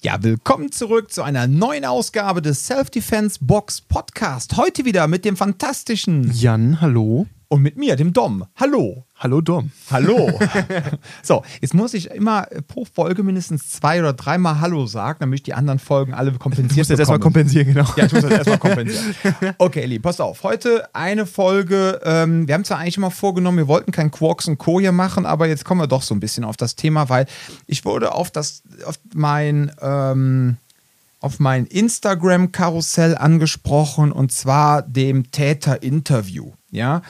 Ja, willkommen zurück zu einer neuen Ausgabe des Self-Defense Box Podcast. Heute wieder mit dem fantastischen Jan, hallo. und mit mir, dem Dom. Hallo. Hallo Dom. Hallo. so, jetzt muss ich immer pro Folge mindestens zwei oder dreimal Hallo sagen, damit ich die anderen Folgen alle kompensiert Du musst jetzt erstmal kompensieren, genau. Ja, ich muss das erstmal kompensieren. Okay, Eli, pass auf. Heute eine Folge. Ähm, wir haben zwar eigentlich immer vorgenommen, wir wollten kein Quarks und Co. hier machen, aber jetzt kommen wir doch so ein bisschen auf das Thema, weil ich wurde auf das, auf mein, ähm, auf mein Instagram-Karussell angesprochen und zwar dem Täter-Interview. Ja,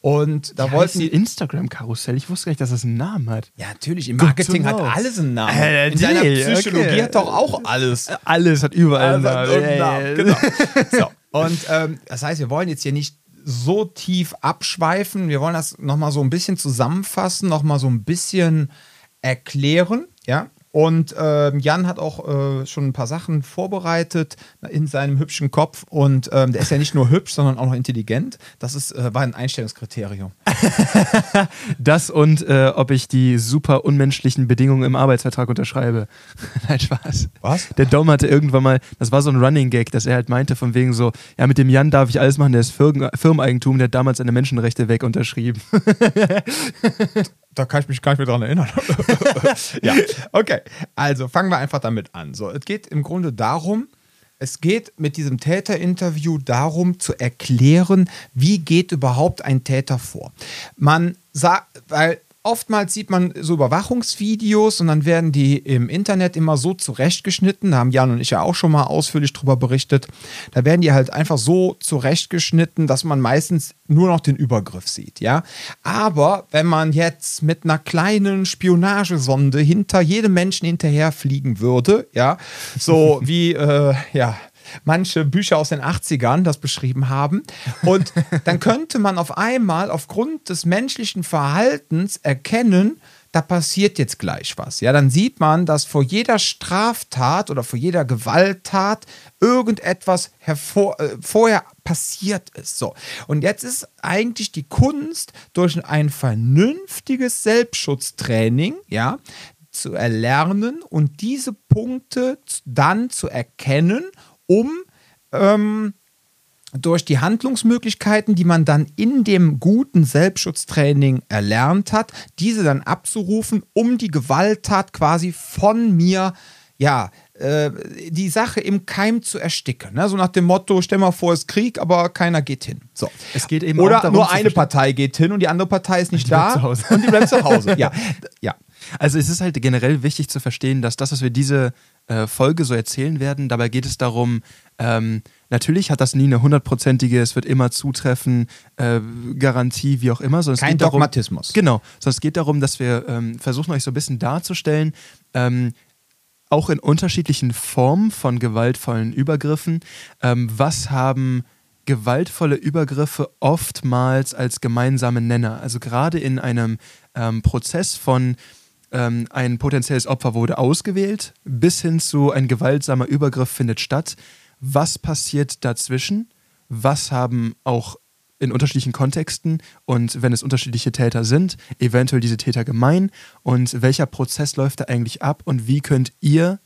und da Wie wollten die. Instagram-Karussell. Ich wusste gar nicht, dass das einen Namen hat. Ja, natürlich, im Marketing hat alles einen Namen. Äh, In seiner nee, Psychologie okay. hat doch auch alles. Alles hat überall einen Namen. ja, Namen, genau. So, und ähm, das heißt, wir wollen jetzt hier nicht so tief abschweifen. Wir wollen das nochmal so ein bisschen zusammenfassen, nochmal so ein bisschen erklären, ja. Und ähm, Jan hat auch äh, schon ein paar Sachen vorbereitet in seinem hübschen Kopf. Und ähm, der ist ja nicht nur hübsch, sondern auch noch intelligent. Das ist, äh, war ein Einstellungskriterium. Das und äh, ob ich die super unmenschlichen Bedingungen im Arbeitsvertrag unterschreibe. Nein, Spaß. Was? Der Dom hatte irgendwann mal, das war so ein Running Gag, dass er halt meinte, von wegen so, ja, mit dem Jan darf ich alles machen, der ist Firmen Firmeneigentum, der hat damals seine Menschenrechte weg unterschrieben. Da kann ich mich gar nicht mehr dran erinnern. ja, okay. Also fangen wir einfach damit an. So, es geht im Grunde darum, es geht mit diesem Täterinterview darum zu erklären, wie geht überhaupt ein Täter vor. Man sagt, weil oftmals sieht man so Überwachungsvideos und dann werden die im Internet immer so zurechtgeschnitten. Da haben Jan und ich ja auch schon mal ausführlich drüber berichtet. Da werden die halt einfach so zurechtgeschnitten, dass man meistens nur noch den Übergriff sieht, ja. Aber wenn man jetzt mit einer kleinen Spionagesonde hinter jedem Menschen hinterherfliegen würde, ja, so wie, äh, ja, manche Bücher aus den 80ern das beschrieben haben. Und dann könnte man auf einmal aufgrund des menschlichen Verhaltens erkennen, da passiert jetzt gleich was. Ja, dann sieht man, dass vor jeder Straftat oder vor jeder Gewalttat irgendetwas hervor, äh, vorher passiert ist. So. Und jetzt ist eigentlich die Kunst, durch ein vernünftiges Selbstschutztraining, ja, zu erlernen und diese Punkte dann zu erkennen, um ähm, durch die Handlungsmöglichkeiten, die man dann in dem guten Selbstschutztraining erlernt hat, diese dann abzurufen, um die Gewalttat quasi von mir, ja, äh, die Sache im Keim zu ersticken. Ne? So nach dem Motto, stell mal vor, es ist Krieg, aber keiner geht hin. So. Es geht eben Oder darum nur eine Partei geht hin und die andere Partei ist nicht da bleibt zu Hause. und die bleibt zu Hause. Ja, ja. Also es ist halt generell wichtig zu verstehen, dass das, was wir diese äh, Folge so erzählen werden, dabei geht es darum, ähm, natürlich hat das nie eine hundertprozentige, es wird immer zutreffen, äh, Garantie, wie auch immer. Sondern es Kein geht darum, Dogmatismus. Genau, sondern es geht darum, dass wir ähm, versuchen, euch so ein bisschen darzustellen, ähm, auch in unterschiedlichen Formen von gewaltvollen Übergriffen, ähm, was haben gewaltvolle Übergriffe oftmals als gemeinsame Nenner. Also gerade in einem ähm, Prozess von ähm, ein potenzielles Opfer wurde ausgewählt, bis hin zu ein gewaltsamer Übergriff findet statt. Was passiert dazwischen? Was haben auch in unterschiedlichen Kontexten und wenn es unterschiedliche Täter sind, eventuell diese Täter gemein und welcher Prozess läuft da eigentlich ab und wie könnt ihr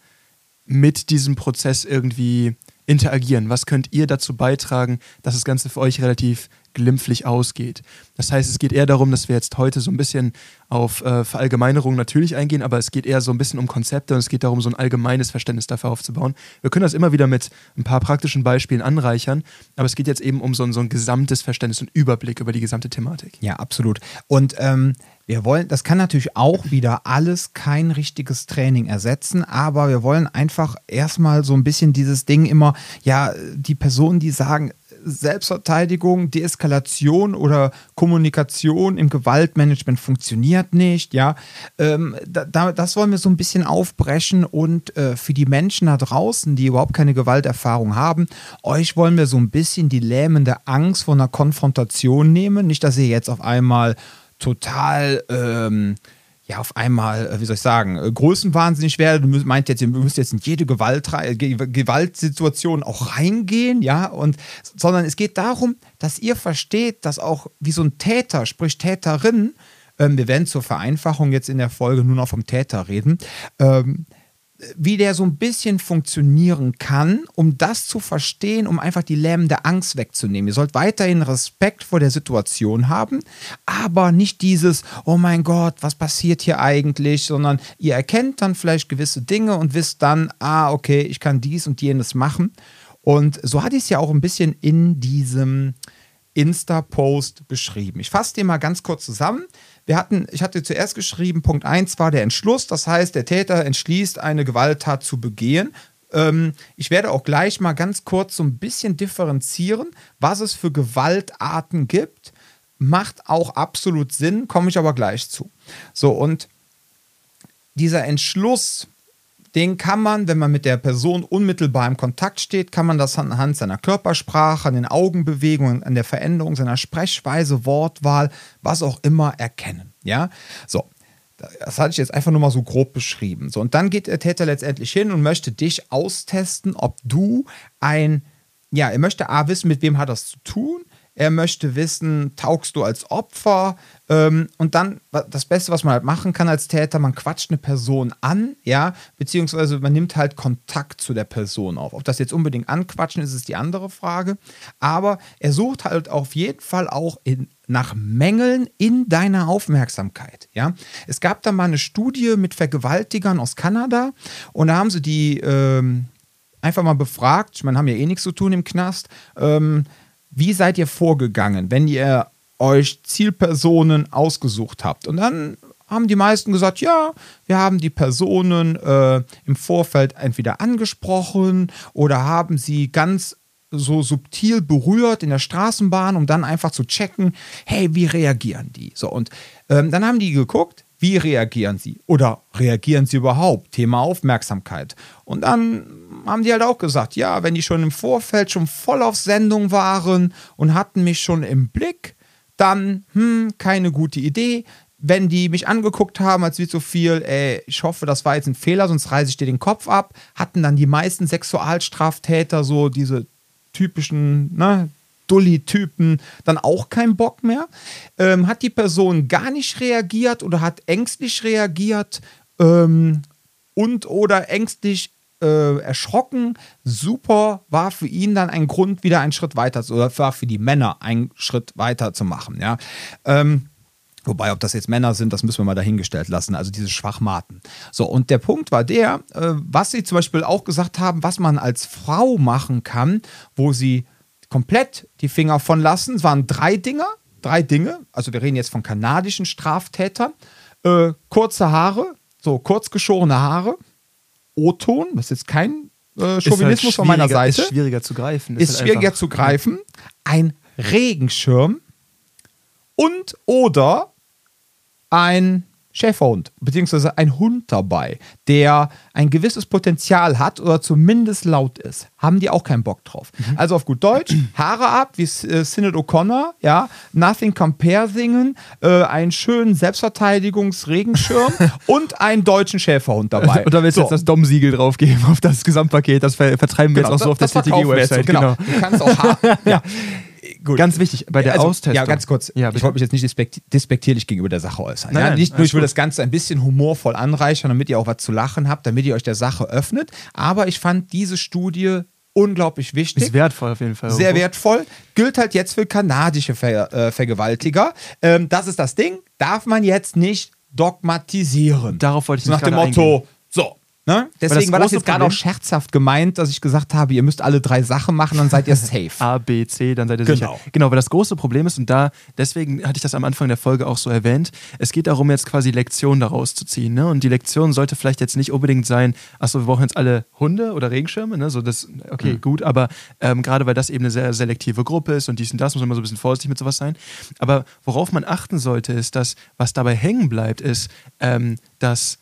mit diesem Prozess irgendwie interagieren? Was könnt ihr dazu beitragen, dass das Ganze für euch relativ glimpflich ausgeht? Das heißt, es geht eher darum, dass wir jetzt heute so ein bisschen auf äh, Verallgemeinerung natürlich eingehen, aber es geht eher so ein bisschen um Konzepte und es geht darum, so ein allgemeines Verständnis dafür aufzubauen. Wir können das immer wieder mit ein paar praktischen Beispielen anreichern, aber es geht jetzt eben um so ein, so ein gesamtes Verständnis und Überblick über die gesamte Thematik. Ja, absolut. Und ähm, wir wollen, das kann natürlich auch wieder alles kein richtiges Training ersetzen, aber wir wollen einfach erstmal so ein bisschen dieses Ding immer, ja, die Personen, die sagen, Selbstverteidigung, Deeskalation oder Kommunikation im Gewaltmanagement funktioniert nicht, ja. Ähm, da, da, das wollen wir so ein bisschen aufbrechen und äh, für die Menschen da draußen, die überhaupt keine Gewalterfahrung haben, euch wollen wir so ein bisschen die lähmende Angst vor einer Konfrontation nehmen. Nicht, dass ihr jetzt auf einmal total ähm, ja auf einmal, äh, wie soll ich sagen, äh, größenwahnsinnig werde. Du meint jetzt, ihr müsst jetzt in jede Gewalt, Ge Gewaltsituation auch reingehen, ja, und sondern es geht darum, dass ihr versteht, dass auch wie so ein Täter, sprich Täterin, ähm, wir werden zur Vereinfachung jetzt in der Folge nur noch vom Täter reden, ähm, wie der so ein bisschen funktionieren kann, um das zu verstehen, um einfach die lähmende Angst wegzunehmen. Ihr sollt weiterhin Respekt vor der Situation haben, aber nicht dieses, oh mein Gott, was passiert hier eigentlich, sondern ihr erkennt dann vielleicht gewisse Dinge und wisst dann, ah, okay, ich kann dies und jenes machen. Und so hatte ich es ja auch ein bisschen in diesem Insta-Post beschrieben. Ich fasse den mal ganz kurz zusammen. Wir hatten, ich hatte zuerst geschrieben, Punkt 1 war der Entschluss, das heißt, der Täter entschließt, eine Gewalttat zu begehen. Ähm, ich werde auch gleich mal ganz kurz so ein bisschen differenzieren, was es für Gewaltarten gibt. Macht auch absolut Sinn, komme ich aber gleich zu. So, und dieser Entschluss, den kann man, wenn man mit der Person unmittelbar im Kontakt steht, kann man das anhand seiner Körpersprache, an den Augenbewegungen, an der Veränderung seiner Sprechweise, Wortwahl, was auch immer erkennen. Ja, so. Das hatte ich jetzt einfach nur mal so grob beschrieben. So, und dann geht der Täter letztendlich hin und möchte dich austesten, ob du ein, ja, er möchte A wissen, mit wem hat das zu tun, er möchte wissen, taugst du als Opfer? Ähm, und dann das Beste, was man halt machen kann als Täter, man quatscht eine Person an, ja, beziehungsweise man nimmt halt Kontakt zu der Person auf. Ob das jetzt unbedingt anquatschen ist, ist die andere Frage. Aber er sucht halt auf jeden Fall auch in, nach Mängeln in deiner Aufmerksamkeit. Ja? Es gab da mal eine Studie mit Vergewaltigern aus Kanada und da haben sie die ähm, einfach mal befragt. Meine, haben ja eh nichts zu tun im Knast. Ähm, wie seid ihr vorgegangen, wenn ihr euch Zielpersonen ausgesucht habt? Und dann haben die meisten gesagt, ja, wir haben die Personen äh, im Vorfeld entweder angesprochen oder haben sie ganz so subtil berührt in der Straßenbahn, um dann einfach zu checken, hey, wie reagieren die? So, und ähm, dann haben die geguckt, wie reagieren sie? Oder reagieren sie überhaupt? Thema Aufmerksamkeit. Und dann haben die halt auch gesagt, ja, wenn die schon im Vorfeld schon voll auf Sendung waren und hatten mich schon im Blick, dann, hm, keine gute Idee. Wenn die mich angeguckt haben, als wie zu viel, ey, ich hoffe, das war jetzt ein Fehler, sonst reiße ich dir den Kopf ab, hatten dann die meisten Sexualstraftäter so diese typischen, ne, Dulli-Typen dann auch keinen Bock mehr. Ähm, hat die Person gar nicht reagiert oder hat ängstlich reagiert ähm, und oder ängstlich äh, erschrocken. Super war für ihn dann ein Grund, wieder einen Schritt weiter zu, oder war für die Männer einen Schritt weiter zu machen. Ja. Ähm, Wobei, ob das jetzt Männer sind, das müssen wir mal dahingestellt lassen. Also diese Schwachmaten. So, und der Punkt war der, äh, was sie zum Beispiel auch gesagt haben, was man als Frau machen kann, wo sie komplett die Finger von lassen. Es waren drei Dinge, drei Dinge. Also wir reden jetzt von kanadischen Straftätern. Äh, kurze Haare, so kurz geschorene Haare, O-Ton, das ist jetzt kein äh, Chauvinismus halt von meiner Seite. Ist schwieriger zu greifen. Ist, ist halt schwieriger zu greifen. Ein Regenschirm und oder ein Schäferhund, beziehungsweise ein Hund dabei, der ein gewisses Potenzial hat oder zumindest laut ist, haben die auch keinen Bock drauf. Mhm. Also auf gut Deutsch, Haare ab, wie äh, Synod O'Connor, ja, Nothing Compare singen, äh, einen schönen Selbstverteidigungsregenschirm und einen deutschen Schäferhund dabei. Und da willst du so. jetzt das Dom-Siegel draufgeben auf das Gesamtpaket, das vertreiben wir genau, jetzt auch so auf der CTG-Website. Genau. genau. Du kannst auch Haare, ja. Gut. Ganz wichtig, bei der also, Austestung. Ja, ganz kurz. Ja, ich wollte mich jetzt nicht despektierlich gegenüber der Sache äußern. Nein, ja, nicht nur, ich will gut. das Ganze ein bisschen humorvoll anreichern, damit ihr auch was zu lachen habt, damit ihr euch der Sache öffnet. Aber ich fand diese Studie unglaublich wichtig. Ist wertvoll auf jeden Fall. Sehr wertvoll. Gilt halt jetzt für kanadische Ver äh, Vergewaltiger. Ähm, das ist das Ding. Darf man jetzt nicht dogmatisieren. Darauf wollte ich nicht Nach dem Motto, eingehen. so, Ne? Deswegen war das jetzt gerade auch scherzhaft gemeint, dass ich gesagt habe, ihr müsst alle drei Sachen machen, dann seid ihr safe. A, B, C, dann seid ihr genau. sicher. Genau, weil das große Problem ist, und da, deswegen hatte ich das am Anfang der Folge auch so erwähnt, es geht darum, jetzt quasi Lektionen daraus zu ziehen. Ne? Und die Lektion sollte vielleicht jetzt nicht unbedingt sein, achso, wir brauchen jetzt alle Hunde oder Regenschirme, ne? So das, okay, mhm. gut, aber ähm, gerade weil das eben eine sehr selektive Gruppe ist und dies und das, muss man immer so ein bisschen vorsichtig mit sowas sein. Aber worauf man achten sollte, ist, dass, was dabei hängen bleibt, ist, ähm, dass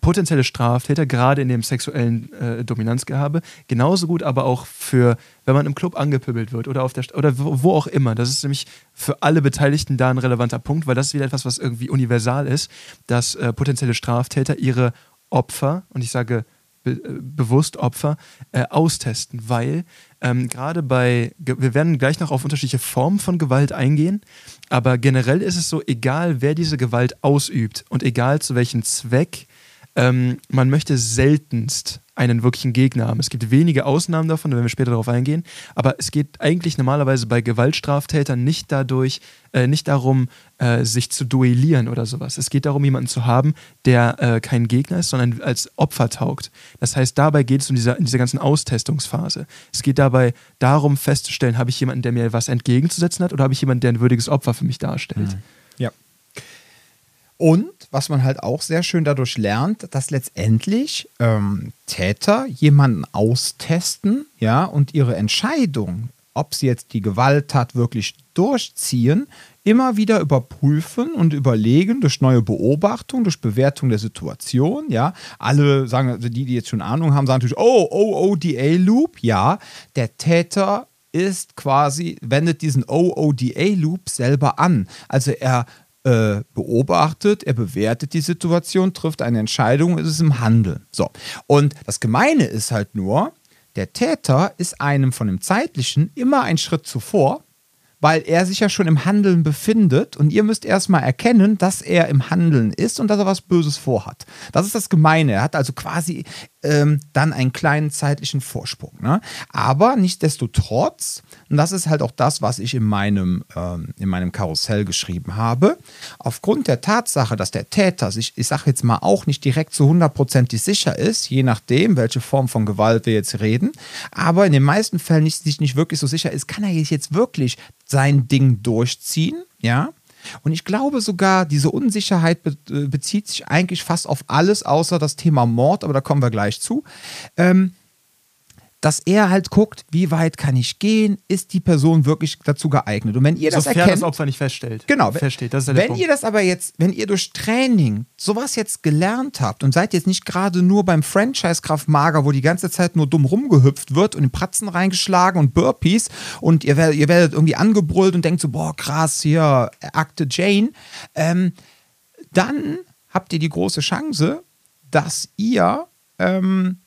potenzielle Straftäter, gerade in dem sexuellen äh, Dominanzgehabe, genauso gut aber auch für, wenn man im Club angepöbelt wird oder auf der St oder wo, wo, auch immer. Das ist nämlich für alle Beteiligten da ein relevanter Punkt, weil das ist wieder etwas, was irgendwie universal ist, dass äh, potenzielle Straftäter ihre Opfer, und ich sage be äh, bewusst Opfer, äh, austesten, weil ähm, gerade bei, wir werden gleich noch auf unterschiedliche Formen von Gewalt eingehen, aber generell ist es so, egal wer diese Gewalt ausübt und egal zu welchem Zweck, ähm, man möchte seltenst einen wirklichen Gegner haben. Es gibt wenige Ausnahmen davon, da werden wir später darauf eingehen. Aber es geht eigentlich normalerweise bei Gewaltstraftätern nicht dadurch, äh, nicht darum, äh, sich zu duellieren oder sowas. Es geht darum, jemanden zu haben, der äh, kein Gegner ist, sondern als Opfer taugt. Das heißt, dabei geht es um diese, in ganzen Austestungsphase. Es geht dabei darum, festzustellen, habe ich jemanden, der mir was entgegenzusetzen hat, oder habe ich jemanden, der ein würdiges Opfer für mich darstellt. Mhm. Ja. Und was man halt auch sehr schön dadurch lernt, dass letztendlich ähm, Täter jemanden austesten, ja, und ihre Entscheidung, ob sie jetzt die Gewalttat wirklich durchziehen, immer wieder überprüfen und überlegen durch neue Beobachtung, durch Bewertung der Situation, ja. Alle sagen, also die, die jetzt schon Ahnung haben, sagen natürlich, oh, oh, ODA-Loop, ja. Der Täter ist quasi, wendet diesen OODA-Loop selber an. Also er äh, beobachtet, er bewertet die Situation, trifft eine Entscheidung, ist es im Handeln. So. Und das Gemeine ist halt nur, der Täter ist einem von dem Zeitlichen immer einen Schritt zuvor, weil er sich ja schon im Handeln befindet und ihr müsst erstmal erkennen, dass er im Handeln ist und dass er was Böses vorhat. Das ist das Gemeine. Er hat also quasi ähm, dann einen kleinen zeitlichen Vorsprung. Ne? Aber nichtsdestotrotz, und das ist halt auch das, was ich in meinem, ähm, in meinem Karussell geschrieben habe, aufgrund der Tatsache, dass der Täter sich, ich sage jetzt mal, auch nicht direkt zu hundertprozentig sicher ist, je nachdem, welche Form von Gewalt wir jetzt reden, aber in den meisten Fällen nicht, sich nicht wirklich so sicher ist, kann er jetzt wirklich sein Ding durchziehen, ja, und ich glaube sogar, diese Unsicherheit äh, bezieht sich eigentlich fast auf alles außer das Thema Mord, aber da kommen wir gleich zu. Ähm, dass er halt guckt, wie weit kann ich gehen, ist die Person wirklich dazu geeignet. Und wenn ihr das Sofern erkennt, das Opfer nicht feststellt. Genau. Feststeht, das ist wenn Punkt. ihr das aber jetzt, wenn ihr durch Training sowas jetzt gelernt habt und seid jetzt nicht gerade nur beim Franchise Kraft Mager, wo die ganze Zeit nur dumm rumgehüpft wird und in Pratzen reingeschlagen und Burpees und ihr werdet, ihr werdet irgendwie angebrüllt und denkt so, boah, krass, hier, Akte Jane, ähm, dann habt ihr die große Chance, dass ihr ähm,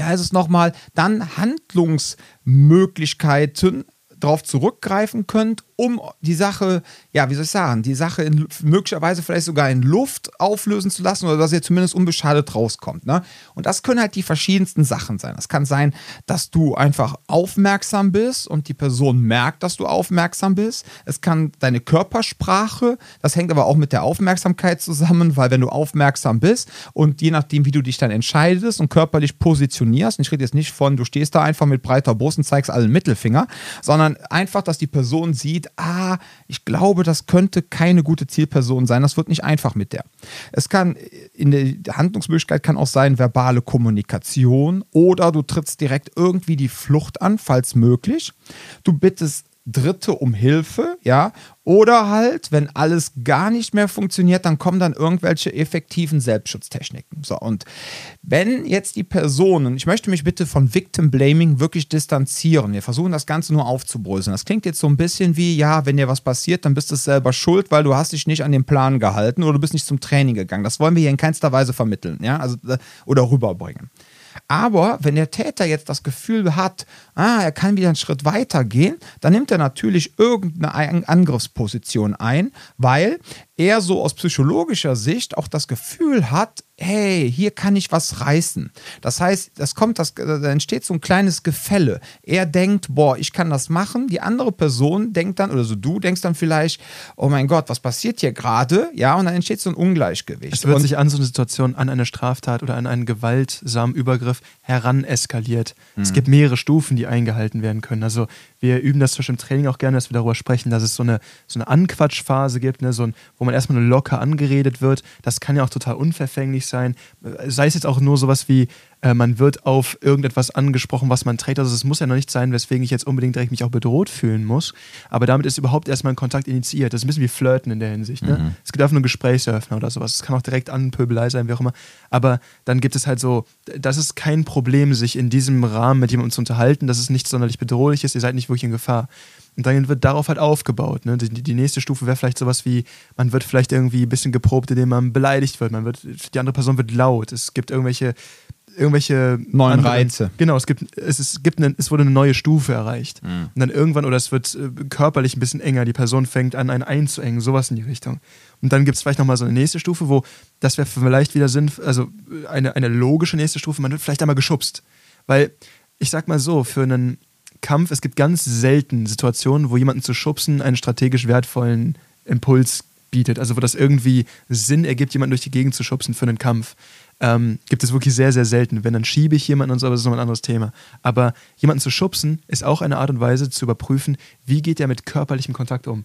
wie heißt es nochmal, dann Handlungsmöglichkeiten darauf zurückgreifen könnt, um die Sache, ja, wie soll ich sagen, die Sache in, möglicherweise vielleicht sogar in Luft auflösen zu lassen oder dass ihr zumindest unbeschadet rauskommt. Ne? Und das können halt die verschiedensten Sachen sein. Es kann sein, dass du einfach aufmerksam bist und die Person merkt, dass du aufmerksam bist. Es kann deine Körpersprache, das hängt aber auch mit der Aufmerksamkeit zusammen, weil wenn du aufmerksam bist und je nachdem, wie du dich dann entscheidest und körperlich positionierst, und ich rede jetzt nicht von, du stehst da einfach mit breiter Brust und zeigst allen Mittelfinger, sondern einfach, dass die Person sieht, ah, ich glaube, das könnte keine gute Zielperson sein. Das wird nicht einfach mit der. Es kann, in der Handlungsmöglichkeit kann auch sein, verbale Kommunikation oder du trittst direkt irgendwie die Flucht an, falls möglich. Du bittest Dritte um Hilfe, ja, oder halt, wenn alles gar nicht mehr funktioniert, dann kommen dann irgendwelche effektiven Selbstschutztechniken. So, und wenn jetzt die Personen, ich möchte mich bitte von Victim Blaming wirklich distanzieren, wir versuchen das Ganze nur aufzubröseln. Das klingt jetzt so ein bisschen wie, ja, wenn dir was passiert, dann bist du selber schuld, weil du hast dich nicht an den Plan gehalten oder du bist nicht zum Training gegangen. Das wollen wir hier in keinster Weise vermitteln, ja, also äh, oder rüberbringen. Aber wenn der Täter jetzt das Gefühl hat, ah, er kann wieder einen Schritt weiter gehen, dann nimmt er natürlich irgendeine Angriffsposition ein, weil er so aus psychologischer Sicht auch das Gefühl hat, hey, hier kann ich was reißen. Das heißt, das kommt, das, da entsteht so ein kleines Gefälle. Er denkt, boah, ich kann das machen. Die andere Person denkt dann, oder so du denkst dann vielleicht, oh mein Gott, was passiert hier gerade? Ja, und dann entsteht so ein Ungleichgewicht. Es wird und sich an so eine Situation, an eine Straftat oder an einen gewaltsamen Übergriff heran eskaliert. Es gibt mehrere Stufen, die eingehalten werden können. Also wir üben das zum Beispiel im Training auch gerne, dass wir darüber sprechen, dass es so eine, so eine Anquatschphase gibt, ne? so ein, wo man erstmal nur locker angeredet wird. Das kann ja auch total unverfänglich sein. Sei es jetzt auch nur sowas wie, äh, man wird auf irgendetwas angesprochen, was man trägt. Also es muss ja noch nicht sein, weswegen ich jetzt unbedingt direkt mich auch bedroht fühlen muss. Aber damit ist überhaupt erstmal ein Kontakt initiiert. Das ist ein bisschen wie Flirten in der Hinsicht. Ne? Mhm. Es gibt einfach nur Gesprächsöffner oder sowas. Es kann auch direkt an Pöbelei sein, wie auch immer. Aber dann gibt es halt so, das ist kein Problem, sich in diesem Rahmen mit jemandem zu unterhalten, dass es nicht sonderlich bedrohlich ist. Ihr seid nicht wirklich in Gefahr. Und dann wird darauf halt aufgebaut. Ne? Die, die nächste Stufe wäre vielleicht sowas wie, man wird vielleicht irgendwie ein bisschen geprobt, indem man beleidigt wird. Man wird, die andere Person wird laut. Es gibt irgendwelche irgendwelche neuen anderen- Reize. Genau, es gibt, es, ist, gibt eine, es wurde eine neue Stufe erreicht. Mhm. Und dann irgendwann, oder es wird äh, körperlich ein bisschen enger, die Person fängt an, einen einzuengen, sowas in die Richtung. Und dann gibt es vielleicht nochmal so eine nächste Stufe, wo das wäre vielleicht wieder Sinn, also äh, eine, eine logische nächste Stufe, man wird vielleicht einmal geschubst. Weil, ich sag mal so, für einen Kampf, es gibt ganz selten Situationen, wo jemanden zu schubsen einen strategisch wertvollen Impuls bietet. Also wo das irgendwie Sinn ergibt, jemanden durch die Gegend zu schubsen für einen Kampf. Ähm, gibt es wirklich sehr, sehr selten. Wenn, dann schiebe ich jemanden und so, aber das ist noch ein anderes Thema. Aber jemanden zu schubsen ist auch eine Art und Weise zu überprüfen, wie geht er mit körperlichem Kontakt um.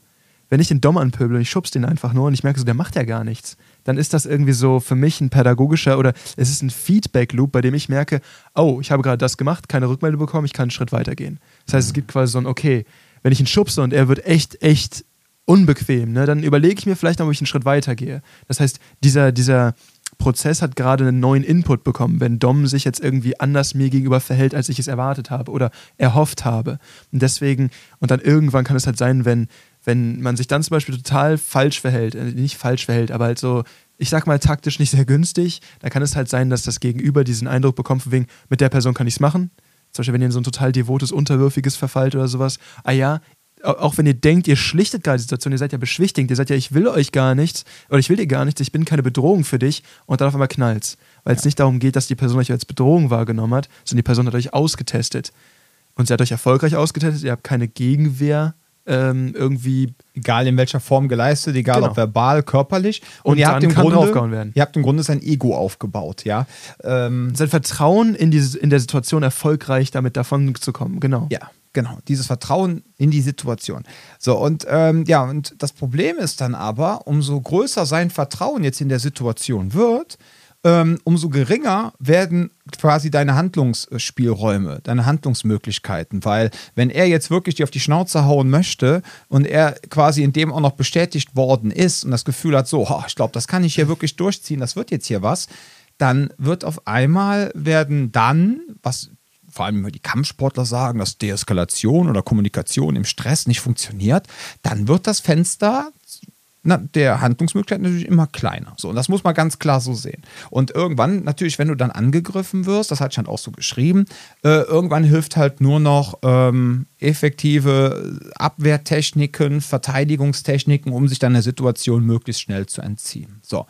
Wenn ich den Dom anpöbel und ich schubse den einfach nur und ich merke so, der macht ja gar nichts, dann ist das irgendwie so für mich ein pädagogischer oder es ist ein Feedback-Loop, bei dem ich merke, oh, ich habe gerade das gemacht, keine Rückmeldung bekommen, ich kann einen Schritt weitergehen. Das heißt, es gibt quasi so ein, okay, wenn ich ihn schubse und er wird echt, echt unbequem, ne, dann überlege ich mir vielleicht noch, ob ich einen Schritt weitergehe. Das heißt, dieser, dieser Prozess hat gerade einen neuen Input bekommen, wenn Dom sich jetzt irgendwie anders mir gegenüber verhält, als ich es erwartet habe oder erhofft habe. Und deswegen, und dann irgendwann kann es halt sein, wenn, wenn man sich dann zum Beispiel total falsch verhält, äh, nicht falsch verhält, aber halt so, ich sag mal taktisch nicht sehr günstig, dann kann es halt sein, dass das Gegenüber diesen Eindruck bekommt, von wegen, mit der Person kann ich es machen. Zum Beispiel, wenn ihr in so ein total devotes, unterwürfiges verfallt oder sowas. Ah ja, au- auch wenn ihr denkt, ihr schlichtet gerade die Situation, ihr seid ja beschwichtigt, ihr seid ja, ich will euch gar nichts oder ich will dir gar nichts, ich bin keine Bedrohung für dich und dann auf einmal knallt's. Weil es nicht darum geht, dass die Person euch als Bedrohung wahrgenommen hat, sondern die Person hat euch ausgetestet. Und sie hat euch erfolgreich ausgetestet, ihr habt keine Gegenwehr ähm, irgendwie Egal in welcher Form geleistet, egal Genau. ob verbal, körperlich. Und, Und ihr habt im Grunde, ihr habt im Grunde sein Ego aufgebaut, ja. Ähm, sein Vertrauen in, diese, in der Situation erfolgreich damit davon zu kommen. Genau. Ja, genau. Dieses Vertrauen in die Situation. So, und ähm, ja, und das Problem ist dann aber, umso größer sein Vertrauen jetzt in der Situation wird, ähm, umso geringer werden quasi deine Handlungsspielräume, deine Handlungsmöglichkeiten. Weil, wenn er jetzt wirklich dir auf die Schnauze hauen möchte und er quasi in dem auch noch bestätigt worden ist und das Gefühl hat, so, "Ha, ich glaube, das kann ich hier wirklich durchziehen, das wird jetzt hier was, dann wird auf einmal werden dann, was vor allem immer die Kampfsportler sagen, dass Deeskalation oder Kommunikation im Stress nicht funktioniert, dann wird das Fenster na, der Handlungsmöglichkeit natürlich immer kleiner. So, und das muss man ganz klar so sehen. Und irgendwann, natürlich, wenn du dann angegriffen wirst, das hat Stand auch so geschrieben, äh, irgendwann hilft halt nur noch ähm, effektive Abwehrtechniken, Verteidigungstechniken, um sich dann der Situation möglichst schnell zu entziehen. So.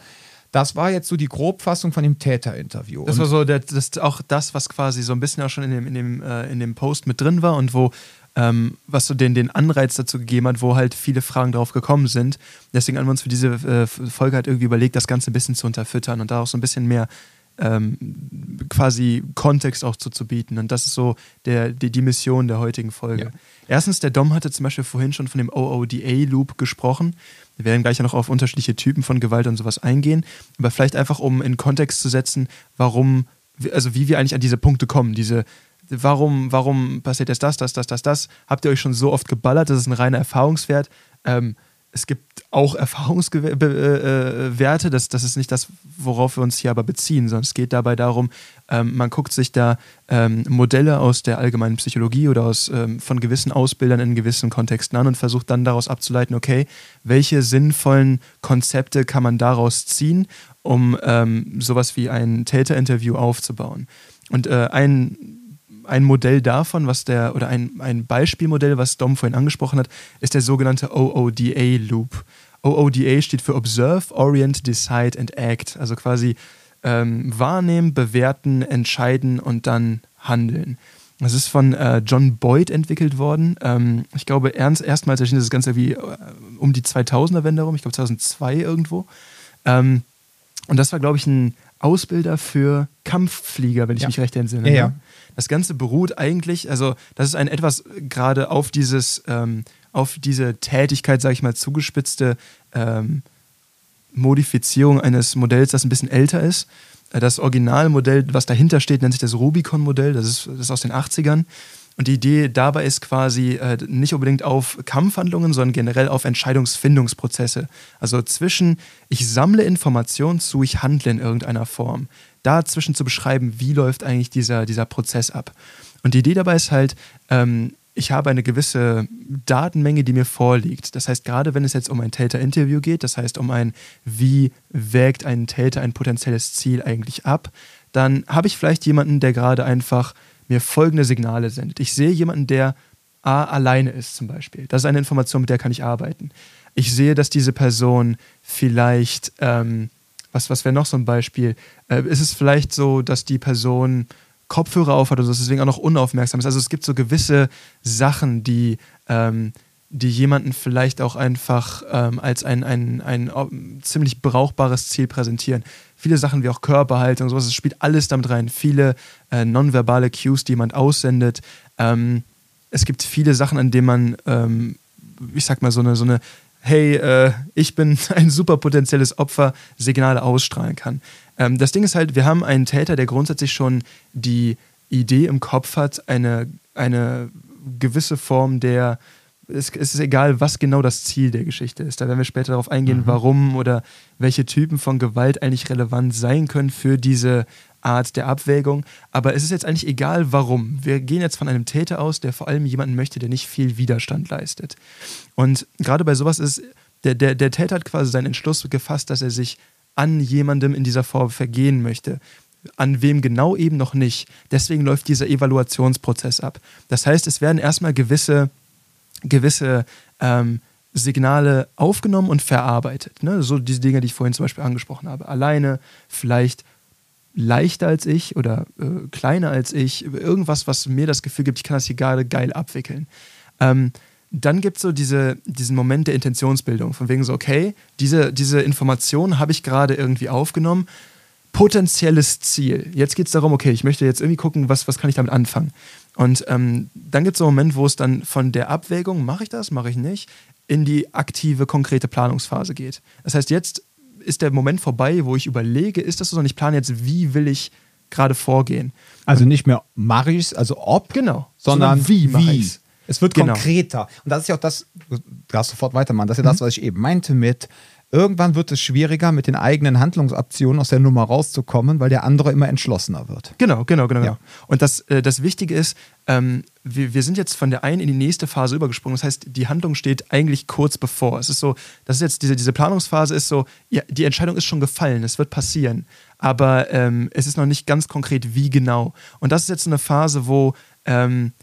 Das war jetzt so die Grobfassung von dem Täterinterview. Das war so der, das, auch das, was quasi so ein bisschen auch schon in dem, in dem, äh, in dem Post mit drin war und wo, ähm, was so den, den Anreiz dazu gegeben hat, wo halt viele Fragen drauf gekommen sind. Deswegen haben wir uns für diese äh, Folge halt irgendwie überlegt, das Ganze ein bisschen zu unterfüttern und da auch so ein bisschen mehr ähm, quasi Kontext auch zu, zu bieten. Und das ist so der, die, die Mission der heutigen Folge. Ja. Erstens, der Dom hatte zum Beispiel vorhin schon von dem OODA-Loop gesprochen. Wir werden gleich ja noch auf unterschiedliche Typen von Gewalt und sowas eingehen. Aber vielleicht einfach, um in Kontext zu setzen, warum, also wie wir eigentlich an diese Punkte kommen. Diese, warum, warum passiert jetzt das, das, das, das, das? Habt ihr euch schon so oft geballert? Das ist ein reiner Erfahrungswert. Ähm, es gibt auch Erfahrungswerte, äh, Werte. das, das ist nicht das, worauf wir uns hier aber beziehen, sondern es geht dabei darum, ähm, man guckt sich da ähm, Modelle aus der allgemeinen Psychologie oder aus, ähm, von gewissen Ausbildern in gewissen Kontexten an und versucht dann daraus abzuleiten, okay, welche sinnvollen Konzepte kann man daraus ziehen, um ähm, sowas wie ein Täterinterview aufzubauen. Und äh, ein ein Modell davon, was der, oder ein, ein Beispielmodell, was Dom vorhin angesprochen hat, ist der sogenannte OODA-Loop. OODA steht für Observe, Orient, Decide and Act. Also quasi ähm, wahrnehmen, bewerten, entscheiden und dann handeln. Das ist von äh, John Boyd entwickelt worden. Ähm, ich glaube, ernst, erstmals erschien das Ganze wie äh, um die 2000er-Wende rum, ich glaube 2002 irgendwo. Ähm, und das war, glaube ich, ein Ausbilder für Kampfflieger, wenn ich Ja. mich recht entsinne. Ja, ne? ja. Das Ganze beruht eigentlich, also das ist ein etwas gerade auf dieses, ähm, auf diese Tätigkeit, sage ich mal, zugespitzte ähm, Modifizierung eines Modells, das ein bisschen älter ist. Äh, Das Originalmodell, was dahinter steht, nennt sich das Rubicon-Modell, das ist, das ist aus den 80ern. Und die Idee dabei ist quasi äh, nicht unbedingt auf Kampfhandlungen, sondern generell auf Entscheidungsfindungsprozesse. Also zwischen ich sammle Informationen zu ich handle in irgendeiner Form. Dazwischen zu beschreiben, wie läuft eigentlich dieser, dieser Prozess ab. Und die Idee dabei ist halt, ähm, ich habe eine gewisse Datenmenge, die mir vorliegt. Das heißt, gerade wenn es jetzt um ein Täterinterview geht, das heißt um ein, wie wägt ein Täter ein potenzielles Ziel eigentlich ab, dann habe ich vielleicht jemanden, der gerade einfach mir folgende Signale sendet. Ich sehe jemanden, der A, alleine ist zum Beispiel. Das ist eine Information, mit der kann ich arbeiten. Ich sehe, dass diese Person vielleicht, ähm, was, was wäre noch so ein Beispiel? Äh, ist es vielleicht so, dass die Person Kopfhörer aufhat oder so, deswegen auch noch unaufmerksam ist? Also es gibt so gewisse Sachen, die, ähm, die jemanden vielleicht auch einfach ähm, als ein, ein, ein, ein ziemlich brauchbares Ziel präsentieren. Viele Sachen wie auch Körperhaltung, sowas, es spielt alles damit rein. Viele äh, nonverbale Cues, die jemand aussendet. Ähm, es gibt viele Sachen, an denen man, ähm, ich sag mal, so eine, so eine hey, äh, ich bin ein super potenzielles Opfer, Signale ausstrahlen kann. Ähm, das Ding ist halt, wir haben einen Täter, der grundsätzlich schon die Idee im Kopf hat, eine, eine gewisse Form der, es, es ist egal, was genau das Ziel der Geschichte ist. Da werden wir später darauf eingehen, mhm. warum oder welche Typen von Gewalt eigentlich relevant sein können für diese Art der Abwägung. Aber es ist jetzt eigentlich egal, warum. Wir gehen jetzt von einem Täter aus, der vor allem jemanden möchte, der nicht viel Widerstand leistet. Und gerade bei sowas ist, der, der, der Täter hat quasi seinen Entschluss gefasst, dass er sich an jemandem in dieser Form vergehen möchte. An wem genau eben noch nicht. Deswegen läuft dieser Evaluationsprozess ab. Das heißt, es werden erstmal gewisse, gewisse ähm, Signale aufgenommen und verarbeitet. Ne? So diese Dinge, die ich vorhin zum Beispiel angesprochen habe. Alleine, vielleicht leichter als ich oder äh, kleiner als ich, irgendwas, was mir das Gefühl gibt, ich kann das hier gerade geil abwickeln. Ähm, dann gibt es so diese, diesen Moment der Intentionsbildung, von wegen so, okay, diese, diese Information habe ich gerade irgendwie aufgenommen, potenzielles Ziel. Jetzt geht es darum, okay, ich möchte jetzt irgendwie gucken, was, was kann ich damit anfangen. Und ähm, dann gibt es so einen Moment, wo es dann von der Abwägung, mache ich das, mache ich nicht, in die aktive, konkrete Planungsphase geht. Das heißt, jetzt ist der Moment vorbei, wo ich überlege, ist das so, sondern ich plane jetzt, wie will ich gerade vorgehen. Also nicht mehr mache ich es, also ob, genau, sondern, sondern wie mache ich es. Es wird genau. konkreter. Und das ist ja auch das, du darfst sofort weitermachen, das ist ja mhm. das, was ich eben meinte mit, irgendwann wird es schwieriger, mit den eigenen Handlungsoptionen aus der Nummer rauszukommen, weil der andere immer entschlossener wird. Genau, genau, genau. Ja. genau. Und das, äh, das Wichtige ist, ähm, wir, wir sind jetzt von der einen in die nächste Phase übergesprungen. Das heißt, die Handlung steht eigentlich kurz bevor. Es ist so, das ist jetzt diese, diese Planungsphase ist so, ja, die Entscheidung ist schon gefallen, es wird passieren. Aber ähm, es ist noch nicht ganz konkret, wie genau. Und das ist jetzt eine Phase, wo ähm,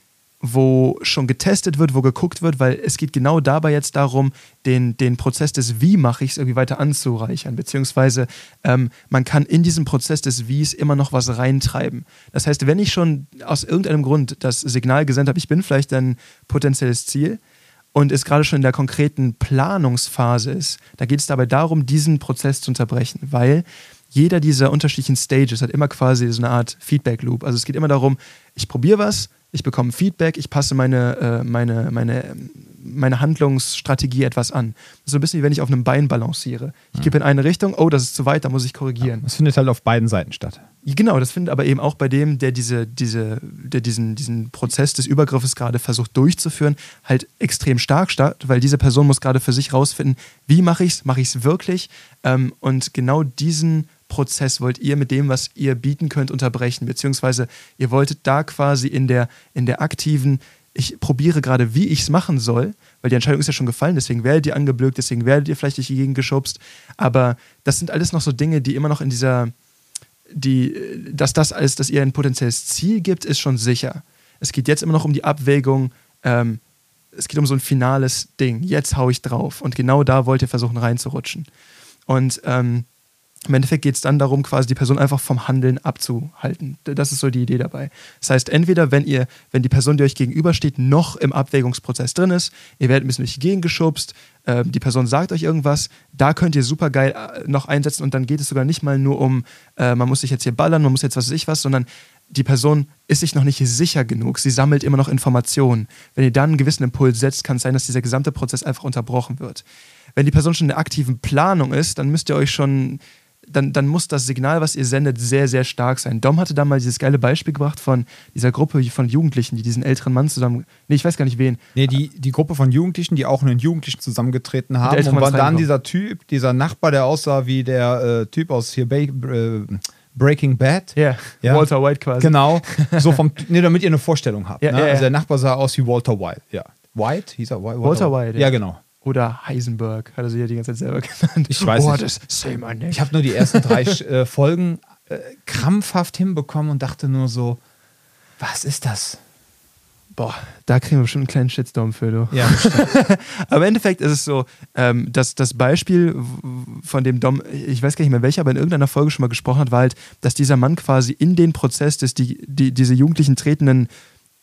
wo schon getestet wird, wo geguckt wird, weil es geht genau dabei jetzt darum, den, den Prozess des Wie mache ich es irgendwie weiter anzureichern, beziehungsweise ähm, man kann in diesem Prozess des Wies immer noch was reintreiben. Das heißt, wenn ich schon aus irgendeinem Grund das Signal gesendet habe, ich bin vielleicht ein potenzielles Ziel und es gerade schon in der konkreten Planungsphase ist, da geht es dabei darum, diesen Prozess zu unterbrechen, weil jeder dieser unterschiedlichen Stages hat immer quasi so eine Art Feedback Loop. Also es geht immer darum, ich probiere was, ich bekomme Feedback, ich passe meine, äh, meine, meine, meine Handlungsstrategie etwas an. So ein bisschen wie wenn ich auf einem Bein balanciere. Ich gebe in eine Richtung, oh, das ist zu weit, da muss ich korrigieren. Ja, das findet halt auf beiden Seiten statt. Genau, das findet aber eben auch bei dem, der, diese, diese, der diesen, diesen Prozess des Übergriffes gerade versucht durchzuführen, halt extrem stark statt, weil diese Person muss gerade für sich rausfinden, wie mache ich es, mache ich es wirklich? Ähm, und genau diesen Prozess wollt ihr mit dem, was ihr bieten könnt, unterbrechen? Beziehungsweise ihr wolltet da quasi in der, in der aktiven, ich probiere gerade, wie ich es machen soll, weil die Entscheidung ist ja schon gefallen, deswegen werdet ihr angeblökt, deswegen werdet ihr vielleicht durch die geschubst. Aber das sind alles noch so Dinge, die immer noch in dieser, die, dass das als, dass ihr ein potenzielles Ziel gibt, ist schon sicher. Es geht jetzt immer noch um die Abwägung, ähm, es geht um so ein finales Ding. Jetzt hau ich drauf. Und genau da wollt ihr versuchen reinzurutschen. Und ähm, im Endeffekt geht es dann darum, quasi die Person einfach vom Handeln abzuhalten. Das ist so die Idee dabei. Das heißt, entweder wenn ihr, wenn die Person, die euch gegenübersteht, noch im Abwägungsprozess drin ist, ihr werdet ein bisschen durch die Gegend geschubst, äh, die Person sagt euch irgendwas, da könnt ihr super geil äh, noch einsetzen und dann geht es sogar nicht mal nur um, äh, man muss sich jetzt hier ballern, man muss jetzt was weiß ich was, sondern die Person ist sich noch nicht sicher genug, sie sammelt immer noch Informationen. Wenn ihr dann einen gewissen Impuls setzt, kann es sein, dass dieser gesamte Prozess einfach unterbrochen wird. Wenn die Person schon in der aktiven Planung ist, dann müsst ihr euch schon dann, dann muss das Signal, was ihr sendet, sehr, sehr stark sein. Dom hatte da mal dieses geile Beispiel gebracht von dieser Gruppe von Jugendlichen, die diesen älteren Mann zusammen. Nee, ich weiß gar nicht wen. Nee, die, die Gruppe von Jugendlichen, die auch einen Jugendlichen zusammengetreten haben. Und war dann dieser Typ, dieser Nachbar, der aussah wie der äh, Typ aus hier Bay, äh, Breaking Bad. Yeah. Ja, Walter White quasi. Genau. So vom, nee, damit ihr eine Vorstellung habt. Ja, ne? also der Nachbar sah aus wie Walter White. Ja. White? Hieß er White? Walter, Walter White. Ja, genau. Oder Heisenberg, hat er sich ja die ganze Zeit selber genannt. Ich weiß What nicht. Say my name. Ich habe nur die ersten drei äh, Folgen äh, krampfhaft hinbekommen und dachte nur so, was ist das? Boah, da kriegen wir bestimmt einen kleinen Shitstorm für, du. Ja. aber im Endeffekt ist es so, ähm, dass das Beispiel, von dem Dom, ich weiß gar nicht mehr welcher, aber in irgendeiner Folge schon mal gesprochen hat, war halt, dass dieser Mann quasi in den Prozess des, die, die, diese Jugendlichen tretenden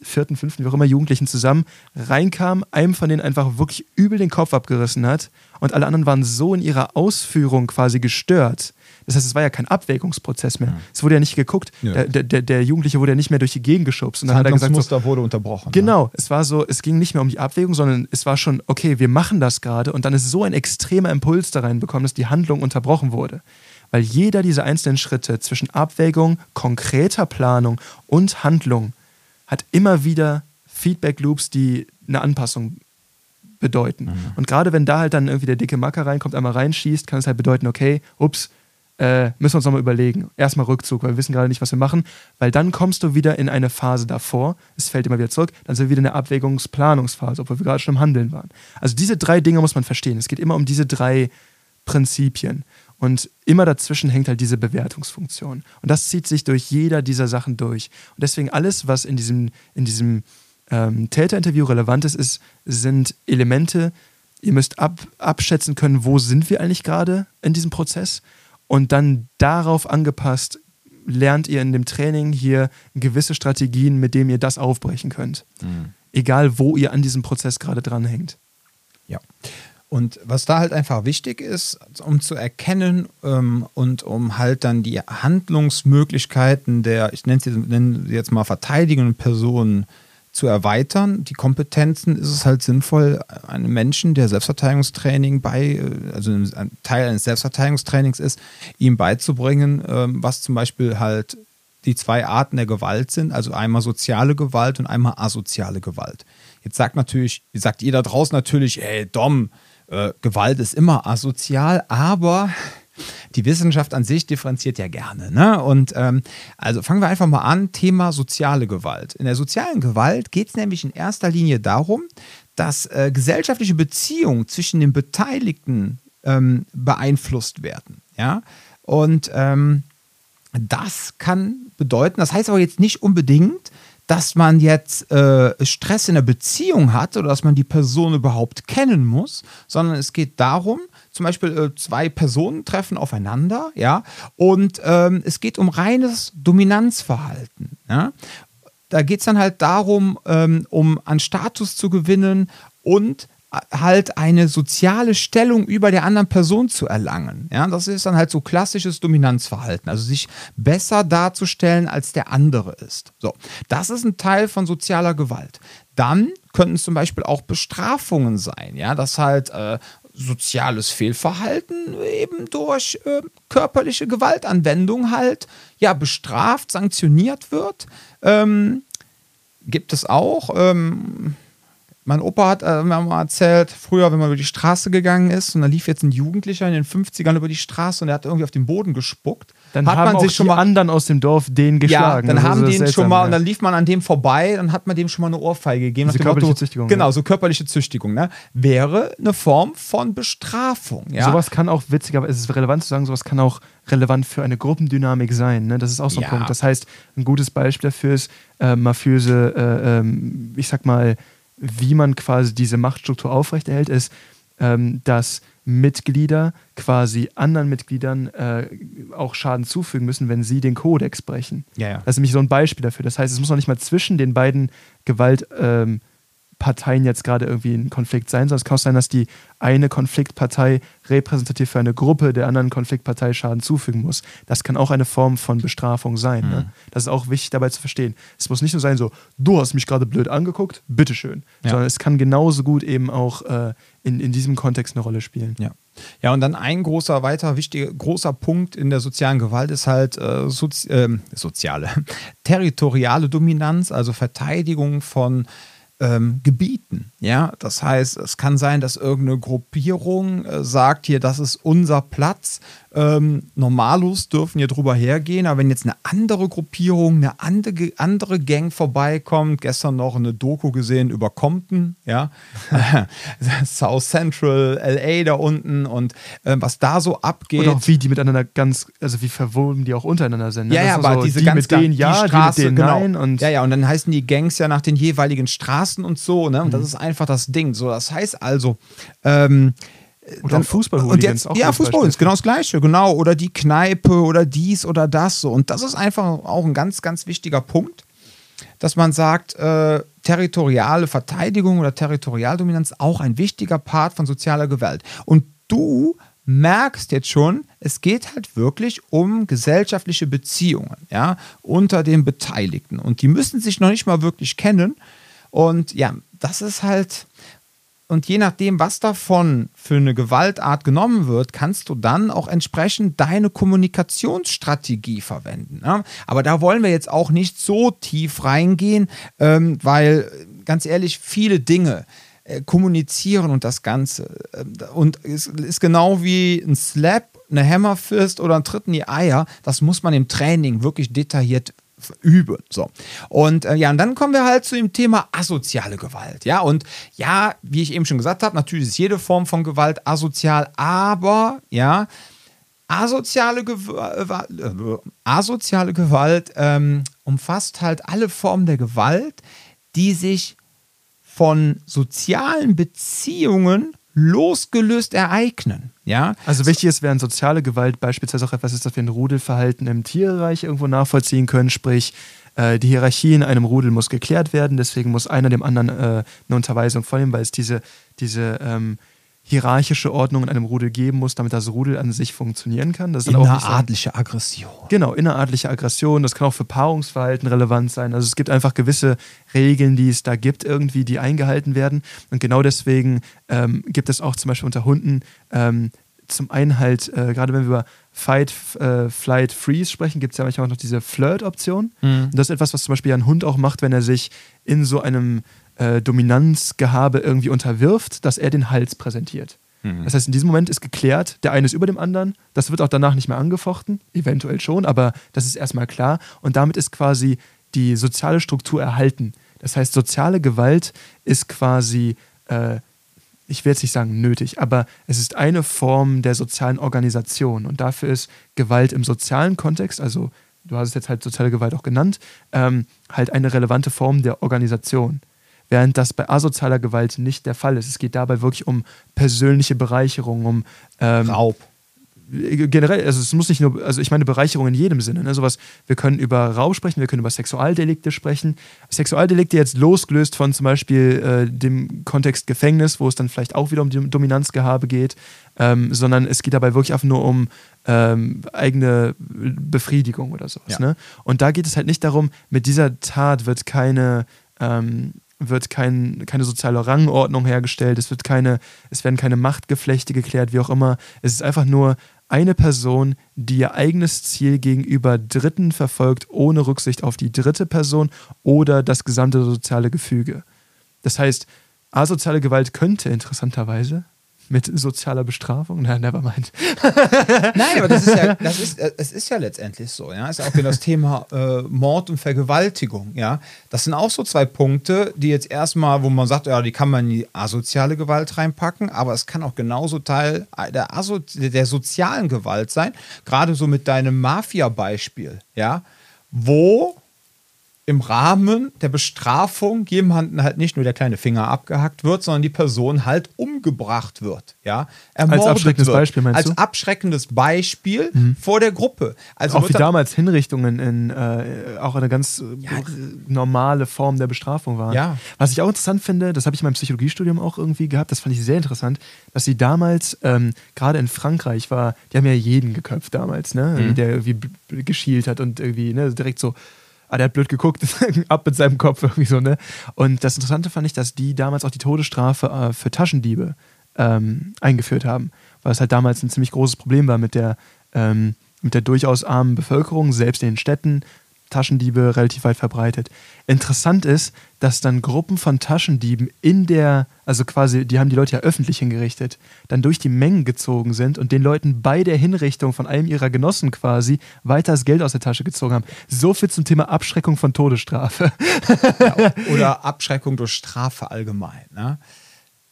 vierten, fünften, wie auch immer, Jugendlichen zusammen, reinkam, einem von denen einfach wirklich übel den Kopf abgerissen hat und alle anderen waren so in ihrer Ausführung quasi gestört. Das heißt, es war ja kein Abwägungsprozess mehr. Ja. Es wurde ja nicht geguckt. Ja. Der, der, der, Jugendliche wurde ja nicht mehr durch die Gegend geschubst. Und dann hat er gesagt, so, wurde unterbrochen. Genau, ne? es war so, es ging nicht mehr um die Abwägung, sondern es war schon, okay, wir machen das gerade und dann ist so ein extremer Impuls da reinbekommen, dass die Handlung unterbrochen wurde. Weil jeder dieser einzelnen Schritte zwischen Abwägung, konkreter Planung und Handlung hat immer wieder Feedback-Loops, die eine Anpassung bedeuten. Mhm. Und gerade wenn da halt dann irgendwie der dicke Macker reinkommt, einmal reinschießt, kann es halt bedeuten, okay, ups, äh, müssen wir uns nochmal überlegen. Erstmal Rückzug, weil wir wissen gerade nicht, was wir machen, weil dann kommst du wieder in eine Phase davor, es fällt immer wieder zurück, dann sind wir wieder in der Abwägungsplanungsphase, obwohl wir gerade schon im Handeln waren. Also diese drei Dinge muss man verstehen. Es geht immer um diese drei Prinzipien. Und immer dazwischen hängt halt diese Bewertungsfunktion. Und das zieht sich durch jeder dieser Sachen durch. Und deswegen alles, was in diesem, in diesem ähm, Täterinterview relevant ist, ist, sind Elemente, ihr müsst ab, abschätzen können, wo sind wir eigentlich gerade in diesem Prozess. Und dann darauf angepasst lernt ihr in dem Training hier gewisse Strategien, mit denen ihr das aufbrechen könnt. Mhm. Egal, wo ihr an diesem Prozess gerade dranhängt. Ja. Und was da halt einfach wichtig ist, um zu erkennen ähm, und um halt dann die Handlungsmöglichkeiten der, ich nenne sie, nenne sie jetzt mal verteidigenden Personen zu erweitern, die Kompetenzen, ist es halt sinnvoll, einem Menschen, der Selbstverteidigungstraining bei, äh, also ein Teil eines Selbstverteidigungstrainings ist, ihm beizubringen, ähm, was zum Beispiel halt die zwei Arten der Gewalt sind, also einmal soziale Gewalt und einmal asoziale Gewalt. Jetzt sagt natürlich, sagt ihr da draußen natürlich, ey, Dom, äh, Gewalt ist immer asozial, aber die Wissenschaft an sich differenziert ja gerne. Ne? Und ähm, also fangen wir einfach mal an, Thema soziale Gewalt. In der sozialen Gewalt geht es nämlich in erster Linie darum, dass äh, gesellschaftliche Beziehungen zwischen den Beteiligten ähm, beeinflusst werden. Ja? Und ähm, das kann bedeuten, das heißt aber jetzt nicht unbedingt, dass man jetzt äh, Stress in der Beziehung hat oder dass man die Person überhaupt kennen muss, sondern es geht darum, zum Beispiel äh, zwei Personen treffen aufeinander, ja, und ähm, es geht um reines Dominanzverhalten. Ja? Da geht es dann halt darum, ähm, um an Status zu gewinnen und halt eine soziale Stellung über der anderen Person zu erlangen. Ja, das ist dann halt so klassisches Dominanzverhalten, also sich besser darzustellen, als der andere ist. So, das ist ein Teil von sozialer Gewalt. Dann könnten es zum Beispiel auch Bestrafungen sein, ja, dass halt äh, soziales Fehlverhalten eben durch äh, körperliche Gewaltanwendung halt ja bestraft, sanktioniert wird. Ähm, gibt es auch. Ähm, mein Opa hat äh, mir mal erzählt, früher, wenn man über die Straße gegangen ist und da lief jetzt ein Jugendlicher in den 50ern über die Straße und er hat irgendwie auf den Boden gespuckt. Dann hat haben man sich schon mal anderen aus dem Dorf den geschlagen. Ja, dann haben die ihn schon mal ja. und dann lief man an dem vorbei, dann hat man dem schon mal eine Ohrfeige gegeben. Diese körperliche Motto, Züchtigung. Genau, so körperliche Züchtigung. Ne? Wäre eine Form von Bestrafung. Ja? Sowas kann auch, witzigerweise, es ist relevant zu sagen, sowas kann auch relevant für eine Gruppendynamik sein. Ne? Das ist auch so ein ja. Punkt. Das heißt, ein gutes Beispiel dafür ist äh, mafiöse, äh, äh, ich sag mal, wie man quasi diese Machtstruktur aufrechterhält, ist, ähm, dass Mitglieder quasi anderen Mitgliedern äh, auch Schaden zufügen müssen, wenn sie den Kodex brechen. Ja, ja. Das ist nämlich so ein Beispiel dafür. Das heißt, es muss noch nicht mal zwischen den beiden Gewalt, ähm, Parteien jetzt gerade irgendwie ein Konflikt sein, sondern es kann auch sein, dass die eine Konfliktpartei repräsentativ für eine Gruppe der anderen Konfliktpartei Schaden zufügen muss. Das kann auch eine Form von Bestrafung sein. Ne? Mhm. Ne? Das ist auch wichtig dabei zu verstehen. Es muss nicht nur sein, so, du hast mich gerade blöd angeguckt, bitteschön. Ja. Sondern es kann genauso gut eben auch äh, in, in diesem Kontext eine Rolle spielen. Ja. Ja, und dann ein großer, weiter wichtiger, großer Punkt in der sozialen Gewalt ist halt äh, sozi äh, soziale, territoriale Dominanz, also Verteidigung von ähm, Gebieten. Ja, das heißt, es kann sein, dass irgendeine Gruppierung äh, sagt hier, das ist unser Platz. Ähm, Normalos dürfen hier drüber hergehen, aber wenn jetzt eine andere Gruppierung, eine andere, andere Gang vorbeikommt, gestern noch eine Doku gesehen über Compton, ja, South Central, LA da unten und äh, was da so abgeht. Und auch wie die miteinander ganz, also wie verwoben die auch untereinander sind. Ne? Ja, ja, aber so, diese die ganz mit denen ja, Straße, die mit denen genau. nein. Und ja, ja, und dann heißen die Gangs ja nach den jeweiligen Straßen und so, ne? Und das ist einfach das Ding. So, das heißt also, ähm, oder dann, Fußball und jetzt, Ja, Fußball ist genau das Gleiche, genau. Oder die Kneipe oder dies oder das. So. Und das ist einfach auch ein ganz, ganz wichtiger Punkt, dass man sagt, äh, territoriale Verteidigung oder Territorialdominanz auch ein wichtiger Part von sozialer Gewalt. Und du merkst jetzt schon, es geht halt wirklich um gesellschaftliche Beziehungen, ja, unter den Beteiligten. Und die müssen sich noch nicht mal wirklich kennen. Und ja, das ist halt, und je nachdem, was davon für eine Gewaltart genommen wird, kannst du dann auch entsprechend deine Kommunikationsstrategie verwenden. Ne? Aber da wollen wir jetzt auch nicht so tief reingehen, ähm, weil ganz ehrlich, viele Dinge äh, kommunizieren und das Ganze. Äh, und es ist genau wie ein Slap, eine Hammerfist oder ein Tritt in die Eier. Das muss man im Training wirklich detailliert üben. So. Und äh, ja, und dann kommen wir halt zu dem Thema asoziale Gewalt. Ja, und ja, wie ich eben schon gesagt habe, natürlich ist jede Form von Gewalt asozial, aber ja, asoziale, Gewalt, äh, asoziale Gewalt ähm, umfasst halt alle Formen der Gewalt, die sich von sozialen Beziehungen losgelöst ereignen. Ja? Also wichtig ist, während soziale Gewalt beispielsweise auch etwas ist, das wir ein Rudelverhalten im Tierreich irgendwo nachvollziehen können, sprich äh, die Hierarchie in einem Rudel muss geklärt werden, deswegen muss einer dem anderen äh, eine Unterweisung vornehmen, weil es diese, diese ähm, hierarchische Ordnung in einem Rudel geben muss, damit das Rudel an sich funktionieren kann. Das ist inneradliche Aggression. Genau, inneradliche Aggression. Das kann auch für Paarungsverhalten relevant sein. Also es gibt einfach gewisse Regeln, die es da gibt, irgendwie, die eingehalten werden. Und genau deswegen ähm, gibt es auch zum Beispiel unter Hunden ähm, zum einen halt, äh, gerade wenn wir über Fight, äh, Flight, Freeze sprechen, gibt es ja manchmal auch noch diese Flirt-Option. Mhm. Und das ist etwas, was zum Beispiel ein Hund auch macht, wenn er sich in so einem äh, Dominanzgehabe irgendwie unterwirft, dass er den Hals präsentiert. Mhm. Das heißt, in diesem Moment ist geklärt, der eine ist über dem anderen. Das wird auch danach nicht mehr angefochten, eventuell schon, aber das ist erstmal klar. Und damit ist quasi die soziale Struktur erhalten. Das heißt, soziale Gewalt ist quasi, äh, ich will jetzt nicht sagen nötig, aber es ist eine Form der sozialen Organisation. Und dafür ist Gewalt im sozialen Kontext, also du hast es jetzt halt soziale Gewalt auch genannt, ähm, halt eine relevante Form der Organisation während das bei asozialer Gewalt nicht der Fall ist. Es geht dabei wirklich um persönliche Bereicherung, um ähm, Raub. Generell, also es muss nicht nur, also ich meine Bereicherung in jedem Sinne. Ne? Sowas, wir können über Raub sprechen, wir können über Sexualdelikte sprechen. Sexualdelikte jetzt losgelöst von zum Beispiel äh, dem Kontext Gefängnis, wo es dann vielleicht auch wieder um die Dominanzgehabe geht, ähm, sondern es geht dabei wirklich einfach nur um ähm, eigene Befriedigung oder sowas. Ja. Ne? Und da geht es halt nicht darum, mit dieser Tat wird keine ähm, wird kein, keine soziale Rangordnung hergestellt, es, wird keine, es werden keine Machtgeflechte geklärt, wie auch immer. Es ist einfach nur eine Person, die ihr eigenes Ziel gegenüber Dritten verfolgt, ohne Rücksicht auf die dritte Person oder das gesamte soziale Gefüge. Das heißt, asoziale Gewalt könnte interessanterweise mit sozialer Bestrafung? Na, never mind. Nein, aber das ist ja, das ist, äh, es ist ja letztendlich so, ja. Ist auch wieder das Thema äh, Mord und Vergewaltigung, ja. Das sind auch so zwei Punkte, die jetzt erstmal, wo man sagt, ja, die kann man in die asoziale Gewalt reinpacken, aber es kann auch genauso Teil der, Aso der sozialen Gewalt sein. Gerade so mit deinem Mafia-Beispiel, ja, wo im Rahmen der Bestrafung jemanden halt nicht nur der kleine Finger abgehackt wird, sondern die Person halt umgebracht wird. Ja? Ermordet Als abschreckendes wird. Beispiel meinst Als du? Als abschreckendes Beispiel mhm. vor der Gruppe. Also auch wie damals Hinrichtungen in äh, auch eine ganz äh, ja. normale Form der Bestrafung waren. Ja. Was ich auch interessant finde, das habe ich in meinem Psychologiestudium auch irgendwie gehabt, das fand ich sehr interessant, dass sie damals, ähm, gerade in Frankreich war, die haben ja jeden geköpft damals, ne? Mhm. der irgendwie geschielt hat und irgendwie ne, direkt so ah, der hat blöd geguckt, ab mit seinem Kopf irgendwie so, ne? Und das Interessante fand ich, dass die damals auch die Todesstrafe äh, für Taschendiebe ähm, eingeführt haben, weil es halt damals ein ziemlich großes Problem war mit der, ähm, mit der durchaus armen Bevölkerung, selbst in den Städten. Taschendiebe relativ weit verbreitet. Interessant ist, dass dann Gruppen von Taschendieben in der, also quasi, die haben die Leute ja öffentlich hingerichtet, dann durch die Mengen gezogen sind und den Leuten bei der Hinrichtung von einem ihrer Genossen quasi weiter das Geld aus der Tasche gezogen haben. So viel zum Thema Abschreckung von Todesstrafe. Ja, oder Abschreckung durch Strafe allgemein. Ne?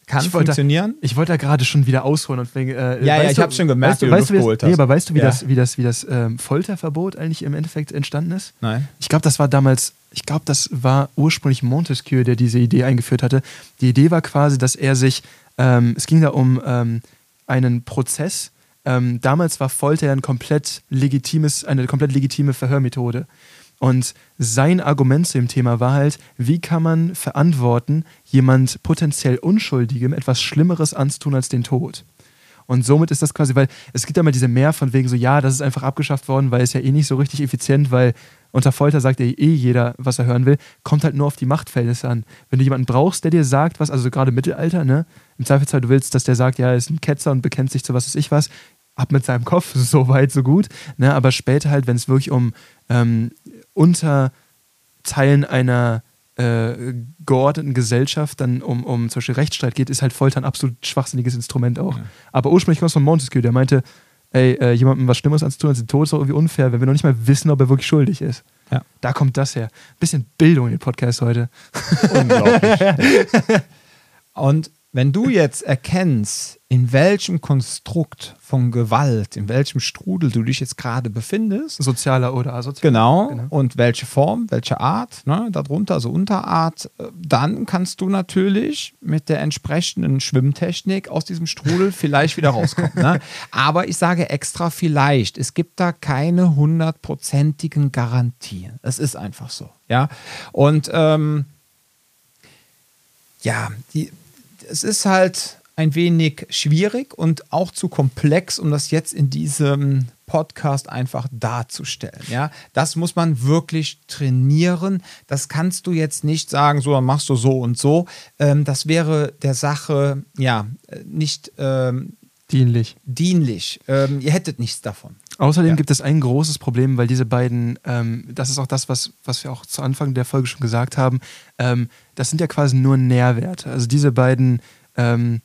Kann ich wollte, funktionieren. Ich wollte da gerade schon wieder ausholen und wegen, äh, ja, ja, ich habe schon gemerkt, weißt du, wie weißt du wie geholt das, nee, hast. aber weißt du, wie Ja. das, wie das, wie das ähm, Folterverbot eigentlich im Endeffekt entstanden ist? Nein. Ich glaube, das war damals, ich glaube, das war ursprünglich Montesquieu, der diese Idee eingeführt hatte. Die Idee war quasi, dass er sich, ähm, es ging da um ähm, einen Prozess. Ähm, damals war Folter ja ein komplett legitimes, eine komplett legitime Verhörmethode. Und sein Argument zu dem Thema war halt, wie kann man verantworten, jemand potenziell Unschuldigem etwas Schlimmeres anzutun als den Tod? Und somit ist das quasi, weil es gibt ja immer diese Mehr von wegen so, ja, das ist einfach abgeschafft worden, weil es ja eh nicht so richtig effizient, weil unter Folter sagt ja eh jeder, was er hören will, kommt halt nur auf die Machtverhältnisse an. Wenn du jemanden brauchst, der dir sagt, was, also gerade Mittelalter, ne, im Zweifelsfall du willst, dass der sagt, ja, er ist ein Ketzer und bekennt sich zu was weiß ich was, ab mit seinem Kopf, so weit, so gut, ne, aber später halt, wenn es wirklich um ähm, Unterteilen einer äh, geordneten Gesellschaft dann um, um zum Beispiel Rechtsstreit geht, ist halt Folter ein absolut schwachsinniges Instrument auch. Ja. Aber ursprünglich kommt es von Montesquieu, der meinte, ey, äh, jemandem was Schlimmes anzutun als den Tod ist doch irgendwie unfair, wenn wir noch nicht mal wissen, ob er wirklich schuldig ist. Ja. Da kommt das her. Bisschen Bildung in den Podcast heute. Unglaublich. Und wenn du jetzt erkennst, in welchem Konstrukt von Gewalt, in welchem Strudel du dich jetzt gerade befindest, Sozialer oder asozialer. Genau. Genau. Und welche Form, welche Art, ne, darunter, also Unterart, äh, dann kannst du natürlich mit der entsprechenden Schwimmtechnik aus diesem Strudel vielleicht wieder rauskommen. Ne? Aber ich sage extra vielleicht. Es gibt da keine hundertprozentigen Garantien. Es ist einfach so. Ja. Und ähm, ja, die, es ist halt ein wenig schwierig und auch zu komplex, um das jetzt in diesem Podcast einfach darzustellen. Ja, das muss man wirklich trainieren. Das kannst du jetzt nicht sagen, so dann machst du so und so. Ähm, das wäre der Sache ja äh, nicht ähm, Dienlich. dienlich. Ähm, ihr hättet nichts davon. Außerdem Ja. gibt es ein großes Problem, weil diese beiden, ähm, das ist auch das, was, was wir auch zu Anfang der Folge schon gesagt haben, ähm, das sind ja quasi nur Nährwerte. Also diese beiden, ähm,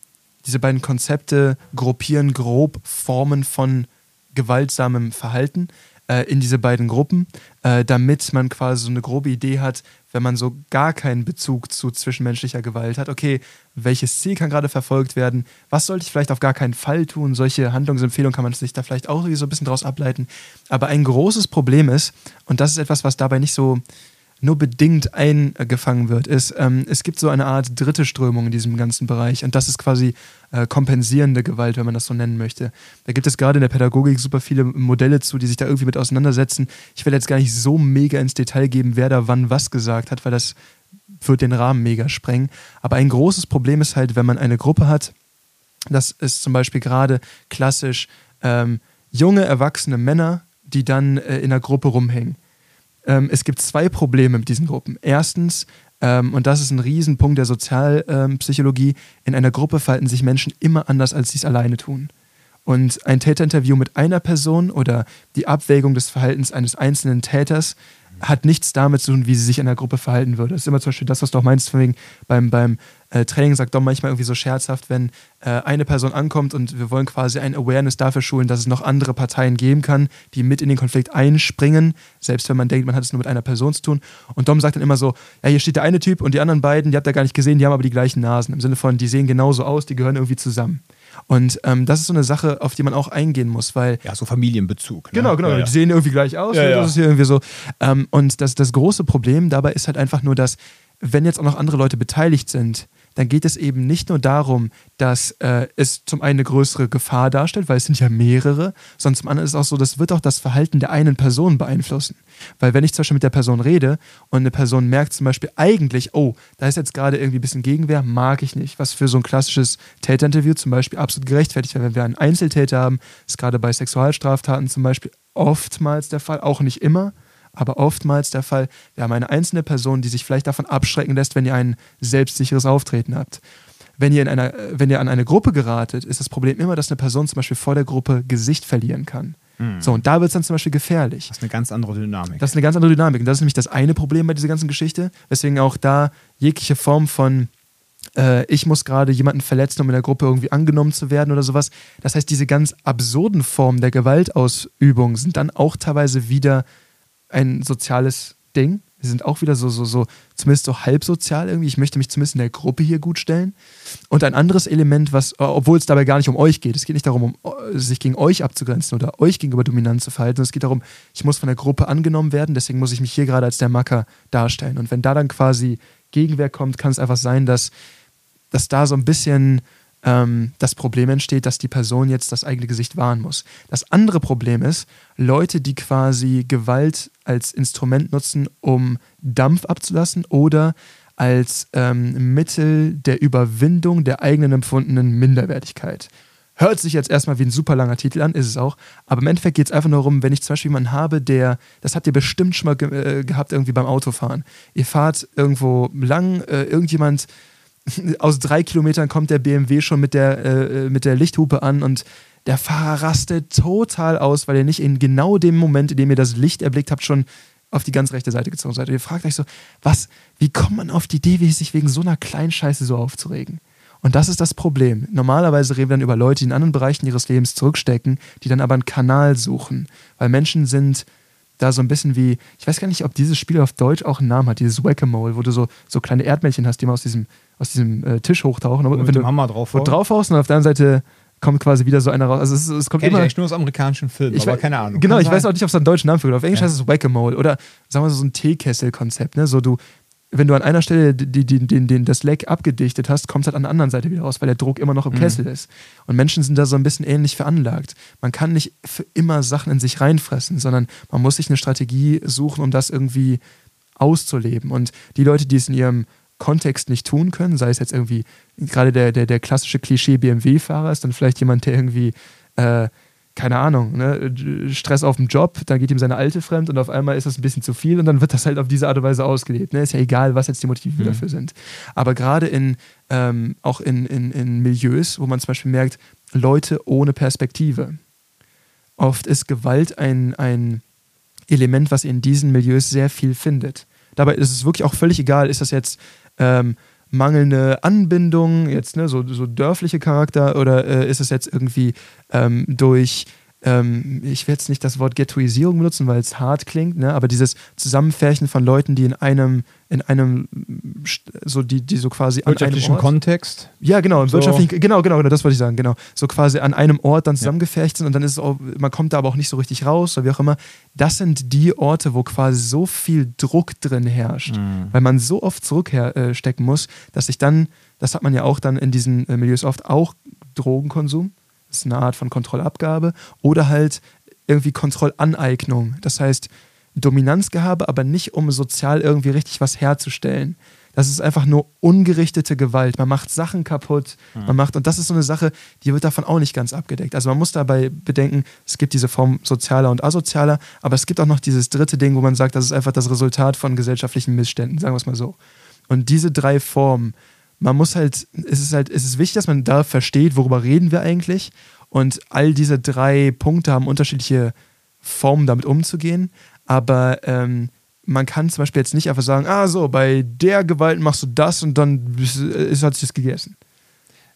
diese beiden Konzepte gruppieren grob Formen von gewaltsamem Verhalten äh, in diese beiden Gruppen, äh, damit man quasi so eine grobe Idee hat, wenn man so gar keinen Bezug zu zwischenmenschlicher Gewalt hat, okay, welches Ziel kann gerade verfolgt werden, was sollte ich vielleicht auf gar keinen Fall tun, solche Handlungsempfehlungen kann man sich da vielleicht auch so ein bisschen draus ableiten. Aber ein großes Problem ist, und das ist etwas, was dabei nicht so nur bedingt eingefangen wird, ist, ähm, es gibt so eine Art dritte Strömung in diesem ganzen Bereich und das ist quasi äh, kompensierende Gewalt, wenn man das so nennen möchte. Da gibt es gerade in der Pädagogik super viele Modelle zu, die sich da irgendwie mit auseinandersetzen. Ich will jetzt gar nicht so mega ins Detail geben, wer da wann was gesagt hat, weil das wird den Rahmen mega sprengen. Aber ein großes Problem ist halt, wenn man eine Gruppe hat, das ist zum Beispiel gerade klassisch ähm, junge, erwachsene Männer, die dann äh, in einer Gruppe rumhängen. Ähm, es gibt zwei Probleme mit diesen Gruppen. Erstens, ähm, und das ist ein Riesenpunkt der Sozialpsychologie, in einer Gruppe verhalten sich Menschen immer anders, als sie es alleine tun. Und ein Täterinterview mit einer Person oder die Abwägung des Verhaltens eines einzelnen Täters hat nichts damit zu tun, wie sie sich in einer Gruppe verhalten würde. Das ist immer zum Beispiel das, was du auch meinst, von wegen beim, beim äh, Training sagt Dom manchmal irgendwie so scherzhaft, wenn äh, eine Person ankommt und wir wollen quasi ein Awareness dafür schulen, dass es noch andere Parteien geben kann, die mit in den Konflikt einspringen, selbst wenn man denkt, man hat es nur mit einer Person zu tun. Und Dom sagt dann immer so, ja, hier steht der eine Typ und die anderen beiden, die habt ihr gar nicht gesehen, die haben aber die gleichen Nasen. Im Sinne von, die sehen genauso aus, die gehören irgendwie zusammen. Und ähm, das ist so eine Sache, auf die man auch eingehen muss, weil Ja, so Familienbezug. Ne? Genau, genau. Ja, ja. Die sehen irgendwie gleich aus. Ja, ne? Das ist hier irgendwie so. Ähm, und das, das große Problem dabei ist halt einfach nur, dass, wenn jetzt auch noch andere Leute beteiligt sind, dann geht es eben nicht nur darum, dass äh, es zum einen eine größere Gefahr darstellt, weil es sind ja mehrere, sondern zum anderen ist es auch so, das wird auch das Verhalten der einen Person beeinflussen. Weil wenn ich zum Beispiel mit der Person rede und eine Person merkt zum Beispiel eigentlich, oh, da ist jetzt gerade irgendwie ein bisschen Gegenwehr, mag ich nicht. Was für so ein klassisches Täterinterview zum Beispiel absolut gerechtfertigt wäre. Wenn wir einen Einzeltäter haben, ist gerade bei Sexualstraftaten zum Beispiel oftmals der Fall, auch nicht immer, aber oftmals der Fall. Wir haben eine einzelne Person, die sich vielleicht davon abschrecken lässt, wenn ihr ein selbstsicheres Auftreten habt. Wenn ihr, in einer, äh, wenn ihr an eine Gruppe geratet, ist das Problem immer, dass eine Person zum Beispiel vor der Gruppe Gesicht verlieren kann. So, und da wird es dann zum Beispiel gefährlich. Das ist eine ganz andere Dynamik. Das ist eine ganz andere Dynamik. Und das ist nämlich das eine Problem bei dieser ganzen Geschichte, weswegen auch da jegliche Form von äh, ich muss gerade jemanden verletzen, um in der Gruppe irgendwie angenommen zu werden oder sowas. Das heißt, diese ganz absurden Formen der Gewaltausübung sind dann auch teilweise wieder ein soziales Ding. Wir sind auch wieder so, so, so, zumindest so halb sozial irgendwie. Ich möchte mich zumindest in der Gruppe hier gut stellen. Und ein anderes Element, was, obwohl es dabei gar nicht um euch geht, es geht nicht darum, um sich gegen euch abzugrenzen oder euch gegenüber dominant zu verhalten, es geht darum, ich muss von der Gruppe angenommen werden, deswegen muss ich mich hier gerade als der Macker darstellen. Und wenn da dann quasi Gegenwehr kommt, kann es einfach sein, dass, dass da so ein bisschen ähm, das Problem entsteht, dass die Person jetzt das eigene Gesicht wahren muss. Das andere Problem ist, Leute, die quasi Gewalt als Instrument nutzen, um Dampf abzulassen oder als ähm, Mittel der Überwindung der eigenen empfundenen Minderwertigkeit. Hört sich jetzt erstmal wie ein super langer Titel an, ist es auch. Aber im Endeffekt geht es einfach nur darum, wenn ich zum Beispiel jemanden habe, der, das habt ihr bestimmt schon mal ge äh, gehabt, irgendwie beim Autofahren. Ihr fahrt irgendwo lang, äh, irgendjemand aus drei Kilometern kommt der BMW schon mit der, äh, mit der Lichthupe an und der Fahrer rastet total aus, weil ihr nicht in genau dem Moment, in dem ihr das Licht erblickt habt, schon auf die ganz rechte Seite gezogen seid. Und ihr fragt euch so, was, wie kommt man auf die Idee, sich wegen so einer kleinen Scheiße so aufzuregen? Und das ist das Problem. Normalerweise reden wir dann über Leute, die in anderen Bereichen ihres Lebens zurückstecken, die dann aber einen Kanal suchen. Weil Menschen sind da so ein bisschen wie, ich weiß gar nicht, ob dieses Spiel auf Deutsch auch einen Namen hat, dieses Whack-A-Mole, wo du so, so kleine Erdmännchen hast, die mal aus diesem, aus diesem äh, Tisch hochtauchen. Und mit dem Hammer drauf wo drauf haust und auf der anderen Seite kommt quasi wieder so einer raus. Also es, es kommt Kenn immer. ich eigentlich nur aus amerikanischen Filmen, ich aber weiß, keine Ahnung. Genau, Kann ich weiß auch nicht, ob es einen deutschen Namen für gibt. Auf Englisch Ja. heißt es Whack-A-Mole oder sagen wir so, so ein Teekessel-Konzept. Ne? So du, wenn du an einer Stelle die, die, die, den, das Leck abgedichtet hast, kommt es halt an der anderen Seite wieder raus, weil der Druck immer noch im Mhm. Kessel ist. Und Menschen sind da so ein bisschen ähnlich veranlagt. Man kann nicht für immer Sachen in sich reinfressen, sondern man muss sich eine Strategie suchen, um das irgendwie auszuleben. Und die Leute, die es in ihrem Kontext nicht tun können, sei es jetzt irgendwie gerade der, der, der klassische Klischee-BMW-Fahrer ist dann vielleicht jemand, der irgendwie, äh, keine Ahnung, ne, Stress auf dem Job, dann geht ihm seine Alte fremd und auf einmal ist das ein bisschen zu viel und dann wird das halt auf diese Art und Weise ausgelebt. Ne? Ist ja egal, was jetzt die Motive Mhm. dafür sind. Aber gerade in, ähm, auch in, in, in Milieus, wo man zum Beispiel merkt, Leute ohne Perspektive. Oft ist Gewalt ein, ein Element, was in diesen Milieus sehr viel findet. Dabei ist es wirklich auch völlig egal, ist das jetzt ähm, mangelnde Anbindung, jetzt ne, so, so dörfliche Charakter, oder äh, ist es jetzt irgendwie ähm, durch, ähm, ich will jetzt nicht das Wort Ghettoisierung benutzen, weil es hart klingt, ne, aber dieses Zusammenfärchen von Leuten, die in einem, in einem, so die, die so quasi an einem Wirtschaftlichen Ort, Kontext. ja, genau, im So. wirtschaftlichen, genau, genau, genau, das wollte ich sagen, genau. So quasi an einem Ort dann zusammengefercht sind und dann ist es auch, man kommt da aber auch nicht so richtig raus oder wie auch immer. Das sind die Orte, wo quasi so viel Druck drin herrscht, weil man so oft zurückstecken muss, dass sich dann, das hat man ja auch dann in diesen äh, Milieus oft, auch Drogenkonsum, das ist eine Art von Kontrollabgabe oder halt irgendwie Kontrollaneignung. Das heißt, Dominanzgehabe, aber nicht um sozial irgendwie richtig was herzustellen. Das ist einfach nur ungerichtete Gewalt. Man macht Sachen kaputt, man macht, und das ist so eine Sache, die wird davon auch nicht ganz abgedeckt. Also man muss dabei bedenken, es gibt diese Form sozialer und asozialer, aber es gibt auch noch dieses dritte Ding, wo man sagt, das ist einfach das Resultat von gesellschaftlichen Missständen, sagen wir es mal so. Und diese drei Formen, man muss halt, es ist halt, es ist wichtig, dass man da versteht, worüber reden wir eigentlich. Und all diese drei Punkte haben unterschiedliche Formen, damit umzugehen. Aber ähm, man kann zum Beispiel jetzt nicht einfach sagen, ah so, bei der Gewalt machst du das und dann ist, ist, hat sich das gegessen.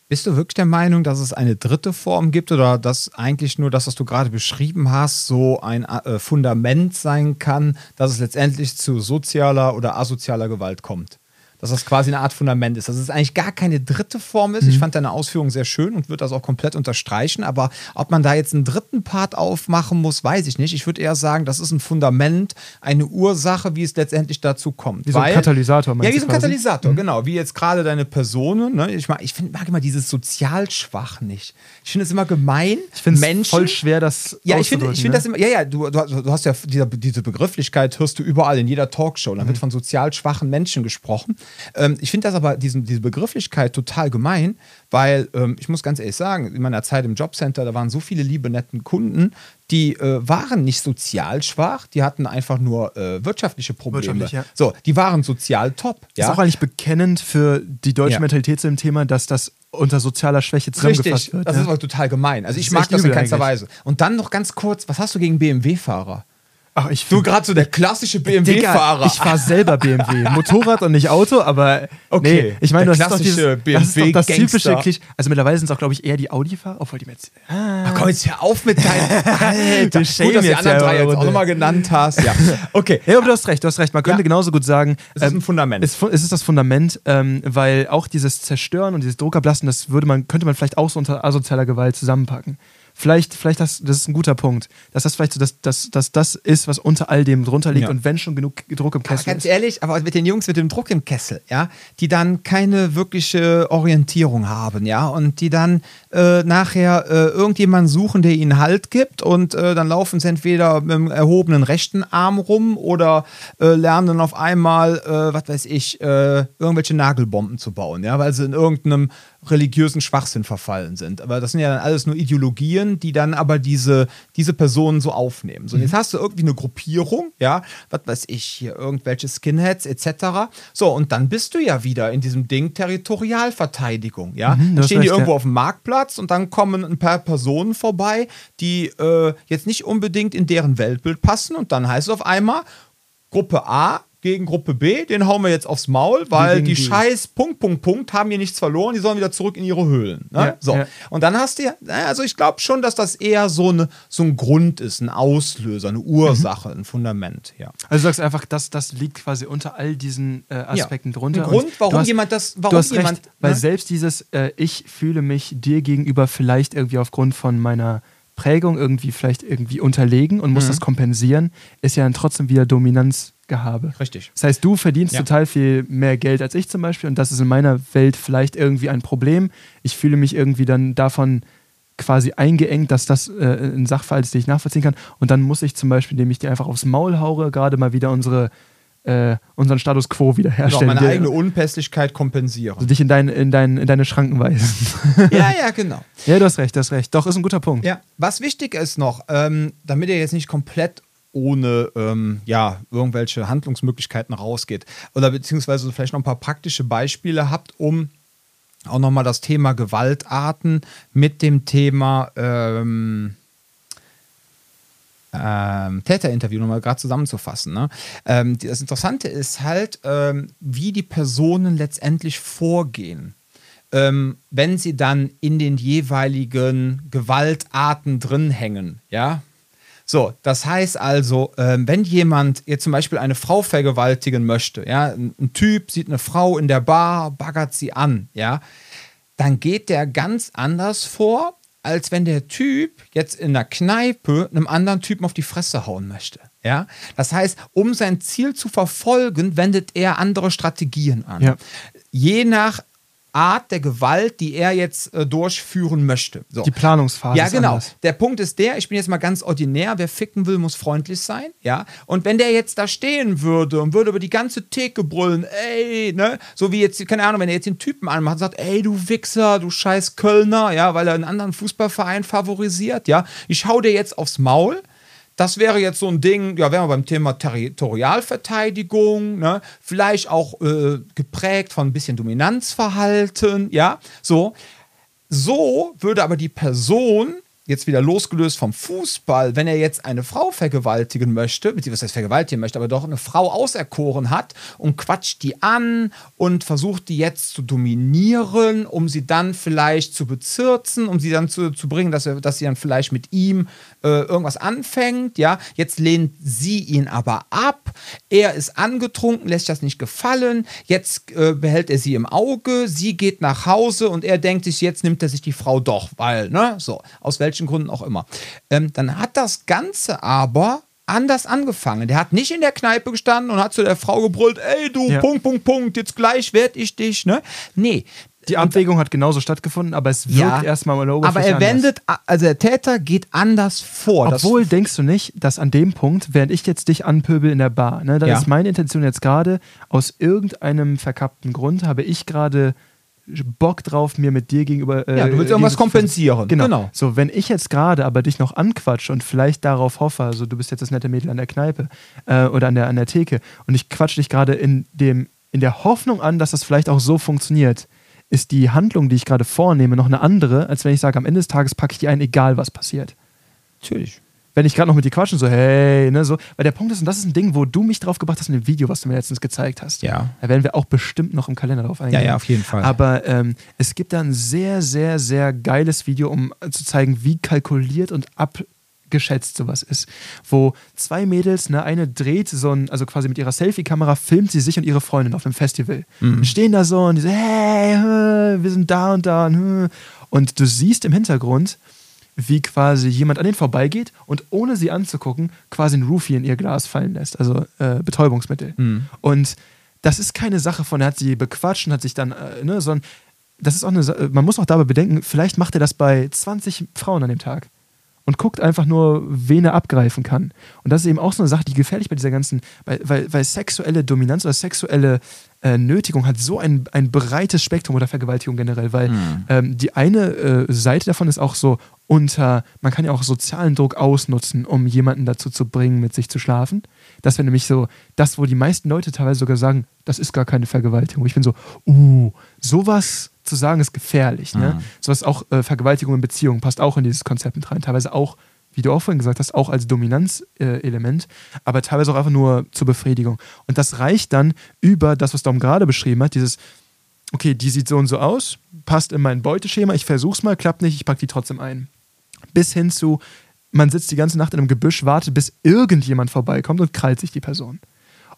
Bist du wirklich der Meinung, dass es eine dritte Form gibt oder dass eigentlich nur das, was du gerade beschrieben hast, so ein äh, Fundament sein kann, dass es letztendlich zu sozialer oder asozialer Gewalt kommt? Dass das quasi eine Art Fundament ist. Dass es eigentlich gar keine dritte Form ist. Ich fand deine Ausführung sehr schön und würde das auch komplett unterstreichen. Aber ob man da jetzt einen dritten Part aufmachen muss, weiß ich nicht. Ich würde eher sagen, das ist ein Fundament, eine Ursache, wie es letztendlich dazu kommt. Wie so ein Katalysator, meinst Ja, wie so ein quasi? Katalysator, genau. Wie jetzt gerade deine Personen. Ne? Ich, mag, ich find, mag immer dieses sozial schwach nicht. Ich finde es immer gemein. Ich finde es voll schwer, das Ja, ich finde find ne? das immer, ja, ja, du, du, hast ja diese, diese Begrifflichkeit, hörst du überall in jeder Talkshow. Da Mhm. wird von sozial schwachen Menschen gesprochen. Ähm, ich finde das aber, diesen, diese Begrifflichkeit total gemein, weil ähm, ich muss ganz ehrlich sagen, in meiner Zeit im Jobcenter, da waren so viele liebe, netten Kunden, die äh, waren nicht sozial schwach, die hatten einfach nur äh, wirtschaftliche Probleme. Wirtschaftlich, ja. So, die waren sozial top. Das ja? ist auch eigentlich bekennend für die deutsche Ja. Mentalität zu dem Thema, dass das unter sozialer Schwäche zusammengefasst Richtig, wird. das ne? ist aber total gemein. Also ich mag das in keinster eigentlich. Weise. Und dann noch ganz kurz, was hast du gegen BMW-Fahrer? Ach, ich Du gerade so der klassische Digga, BMW-Fahrer. ich fahre selber BMW. Motorrad und nicht Auto, aber Okay, nee, ich meine, das das ist doch das typische Klischee. Also mittlerweile sind es auch, glaube ich, eher die Audi-Fahrer, obwohl die mir jetzt... Ach, komm jetzt hör auf mit deinem Alter. Gut, dass die anderen ja drei jetzt auch nochmal genannt hast. Ja. Okay. Ja, aber du hast recht, du hast recht. Man könnte Ja. genauso gut sagen, Es ist ein Fundament. Es, es ist das Fundament, ähm, weil auch dieses Zerstören und dieses Druckablassen, das würde man, könnte man vielleicht auch so unter asozialer Gewalt zusammenpacken. Vielleicht, vielleicht das, das ist ein guter Punkt, dass das vielleicht so das, das, das, das ist, was unter all dem drunter liegt Ja. und wenn schon genug Druck im Aber Kessel ganz ist. ehrlich, aber mit den Jungs mit dem Druck im Kessel, ja, die dann keine wirkliche Orientierung haben, ja, und die dann äh, nachher äh, irgendjemanden suchen, der ihnen Halt gibt und äh, dann laufen sie entweder mit dem erhobenen rechten Arm rum oder äh, lernen dann auf einmal, äh, was weiß ich, äh, irgendwelche Nagelbomben zu bauen, ja, weil sie in irgendeinem religiösen Schwachsinn verfallen sind. Aber das sind ja dann alles nur Ideologien, die dann aber diese, diese Personen so aufnehmen. So, und jetzt hast du irgendwie eine Gruppierung, ja, was weiß ich, hier irgendwelche Skinheads etc. So, und dann bist du ja wieder in diesem Ding Territorialverteidigung, ja. Mhm, dann stehen die irgendwo ja. auf dem Marktplatz und dann kommen ein paar Personen vorbei, die äh, jetzt nicht unbedingt in deren Weltbild passen und dann heißt es auf einmal, Gruppe A gegen Gruppe B, den hauen wir jetzt aufs Maul, weil die die. scheiß Punkt, Punkt, Punkt haben hier nichts verloren, die sollen wieder zurück in ihre Höhlen. Ne? Ja, so. ja. Und dann hast du ja, also ich glaube schon, dass das eher so, eine, so ein Grund ist, ein Auslöser, eine Ursache, ein Fundament, ja. Also du sagst einfach, das, das liegt quasi unter all diesen äh, Aspekten drunter. Ein Grund, Und warum hast, jemand das, warum jemand, recht, weil ne? selbst dieses, äh, ich fühle mich dir gegenüber vielleicht irgendwie aufgrund von meiner Prägung irgendwie vielleicht irgendwie unterlegen und muss Mhm. das kompensieren, ist ja dann trotzdem wieder Dominanzgehabe. Richtig. Das heißt, du verdienst Ja. total viel mehr Geld als ich zum Beispiel und das ist in meiner Welt vielleicht irgendwie ein Problem. Ich fühle mich irgendwie dann davon quasi eingeengt, dass das äh, ein Sachverhalt ist, den ich nachvollziehen kann. Und dann muss ich zum Beispiel, indem ich dir einfach aufs Maul haue, gerade mal wieder unsere, äh, unseren Status quo Genau, wiederherstellen. meine Der- eigene Unpässlichkeit kompensieren. also dich in, dein, in, dein, in deine Schranken weisen. ja, ja, genau. ja, du hast recht, du hast recht. Doch, ist ein guter Punkt. Ja, was wichtig ist noch, ähm, damit ihr jetzt nicht komplett ohne ähm, ja, irgendwelche Handlungsmöglichkeiten rausgeht oder beziehungsweise vielleicht noch ein paar praktische Beispiele habt, um auch nochmal das Thema Gewaltarten mit dem Thema ähm, ähm, Täterinterview nochmal gerade zusammenzufassen. Ne? Ähm, das Interessante ist halt, ähm, wie die Personen letztendlich vorgehen, ähm, wenn sie dann in den jeweiligen Gewaltarten drin hängen. Ja. So, das heißt also, ähm, wenn jemand jetzt zum Beispiel eine Frau vergewaltigen möchte, ja, ein, ein Typ sieht eine Frau in der Bar, baggert sie an, ja, dann geht der ganz anders vor, als wenn der Typ jetzt in der Kneipe einem anderen Typen auf die Fresse hauen möchte. Ja? Das heißt, um sein Ziel zu verfolgen, wendet er andere Strategien an. Ja. Je nach Art der Gewalt, die er jetzt äh, durchführen möchte. So. Die Planungsphase Ja, genau. anders. Der Punkt ist der, ich bin jetzt mal ganz ordinär, wer ficken will, muss freundlich sein, ja. Und wenn der jetzt da stehen würde und würde über die ganze Theke brüllen, ey, ne, so wie jetzt, keine Ahnung, wenn er jetzt den Typen anmacht und sagt, ey, du Wichser, du scheiß Kölner, ja, weil er einen anderen Fußballverein favorisiert, ja, ich hau dir jetzt aufs Maul, das wäre jetzt so ein Ding, ja, wären wir beim Thema Territorialverteidigung, ne? vielleicht auch äh, geprägt von ein bisschen Dominanzverhalten, ja, so. So würde aber die Person, jetzt wieder losgelöst vom Fußball, wenn er jetzt eine Frau vergewaltigen möchte, beziehungsweise vergewaltigen möchte, aber doch eine Frau auserkoren hat und quatscht die an und versucht die jetzt zu dominieren, um sie dann vielleicht zu bezirzen, um sie dann zu, zu bringen, dass, er, dass sie dann vielleicht mit ihm äh, irgendwas anfängt, ja. Jetzt lehnt sie ihn aber ab, er ist angetrunken, lässt sich das nicht gefallen, jetzt äh, behält er sie im Auge, sie geht nach Hause und er denkt sich, jetzt nimmt er sich die Frau doch, weil, ne, so, aus welchen Gründen auch immer. Ähm, dann hat das Ganze aber anders angefangen. Der hat nicht in der Kneipe gestanden und hat zu der Frau gebrüllt, ey du, Ja. Punkt, Punkt, Punkt, jetzt gleich werd ich dich, ne? Nee, Die Abwägung hat genauso stattgefunden, aber es wirkt Ja. erstmal an der Aber Oberfläche er anders. wendet, also der Täter geht anders vor. Das- Obwohl, denkst du nicht, dass an dem Punkt, während ich jetzt dich anpöbel in der Bar, ne, da Ja. ist meine Intention jetzt gerade, aus irgendeinem verkappten Grund habe ich gerade Bock drauf, mir mit dir gegenüber. äh, Ja, du willst irgendwas kompensieren. Genau. Genau. So, wenn ich jetzt gerade aber dich noch anquatsche und vielleicht darauf hoffe, also du bist jetzt das nette Mädel an der Kneipe äh, oder an der, an der Theke und ich quatsche dich gerade in, dem, in der Hoffnung an, dass das vielleicht auch so funktioniert, ist die Handlung, die ich gerade vornehme, noch eine andere, als wenn ich sage, am Ende des Tages packe ich die ein, egal was passiert Natürlich. Wenn ich gerade noch mit dir quatschen, so, hey, ne, so. Weil der Punkt ist, und das ist ein Ding, wo du mich drauf gebracht hast in dem Video, was du mir letztens gezeigt hast. Ja. Da werden wir auch bestimmt noch im Kalender drauf eingehen. Ja, ja, auf jeden Fall. Aber ähm, es gibt da ein sehr, sehr, sehr geiles Video, um zu zeigen, wie kalkuliert und abgeschätzt sowas ist. Wo zwei Mädels, ne, eine dreht so ein, also quasi mit ihrer Selfie-Kamera, filmt sie sich und ihre Freundin auf einem Festival. Mhm. Und stehen da so und die so, hey, wir sind da und da. Und, und du siehst im Hintergrund, wie quasi jemand an denen vorbeigeht und ohne sie anzugucken, quasi ein Roofie in ihr Glas fallen lässt, also äh, Betäubungsmittel. Mhm. Und das ist keine Sache von, er hat sie bequatscht und hat sich dann, äh, ne, sondern das ist auch eine man muss auch dabei bedenken, vielleicht macht er das bei 20 Frauen an dem Tag und guckt einfach nur, wen er abgreifen kann. Und das ist eben auch so eine Sache, die gefährlich bei dieser ganzen, weil, weil, weil sexuelle Dominanz oder sexuelle äh, Nötigung hat so ein, ein breites Spektrum oder Vergewaltigung generell, weil ähm, die eine äh, Seite davon ist auch so unter, man kann ja auch sozialen Druck ausnutzen, um jemanden dazu zu bringen, mit sich zu schlafen. Das wäre nämlich so, das, wo die meisten Leute teilweise sogar sagen, das ist gar keine Vergewaltigung. Ich bin so, uh, sowas zu sagen ist gefährlich. Ne? Sowas auch äh, Vergewaltigung in Beziehungen passt auch in dieses Konzept mit rein. Teilweise auch, wie du auch vorhin gesagt hast, auch als Dominanzelement, äh, aber teilweise auch einfach nur zur Befriedigung. Und das reicht dann über das, was Dom gerade beschrieben hat, dieses, okay, die sieht so und so aus, passt in mein Beuteschema, ich versuch's mal, klappt nicht, ich pack die trotzdem ein. Bis hin zu, man sitzt die ganze Nacht in einem Gebüsch, wartet, bis irgendjemand vorbeikommt und krallt sich die Person.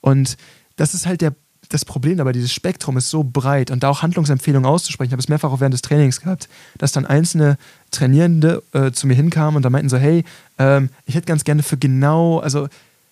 Und das ist halt der, das Problem dabei, dieses Spektrum ist so breit und da auch Handlungsempfehlungen auszusprechen. Ich habe es mehrfach auch während des Trainings gehabt, dass dann einzelne Trainierende äh, zu mir hinkamen und da meinten so, hey, ähm, ich hätte ganz gerne für genau, also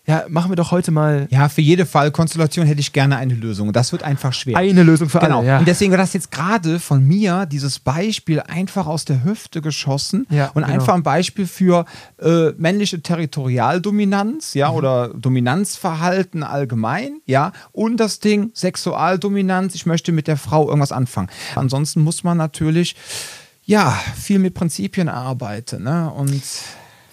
ja, machen wir doch heute mal Ja, für jede Fallkonstellation hätte ich gerne eine Lösung. Das wird einfach schwer. eine Lösung für Genau. alle. Ja. Und deswegen war das jetzt gerade von mir, dieses Beispiel einfach aus der Hüfte geschossen Ja, und genau. einfach ein Beispiel für äh, männliche Territorialdominanz, ja, Mhm. oder Dominanzverhalten allgemein, ja, und das Ding Sexualdominanz, ich möchte mit der Frau irgendwas anfangen. Ansonsten muss man natürlich, ja, viel mit Prinzipien arbeiten, ne, und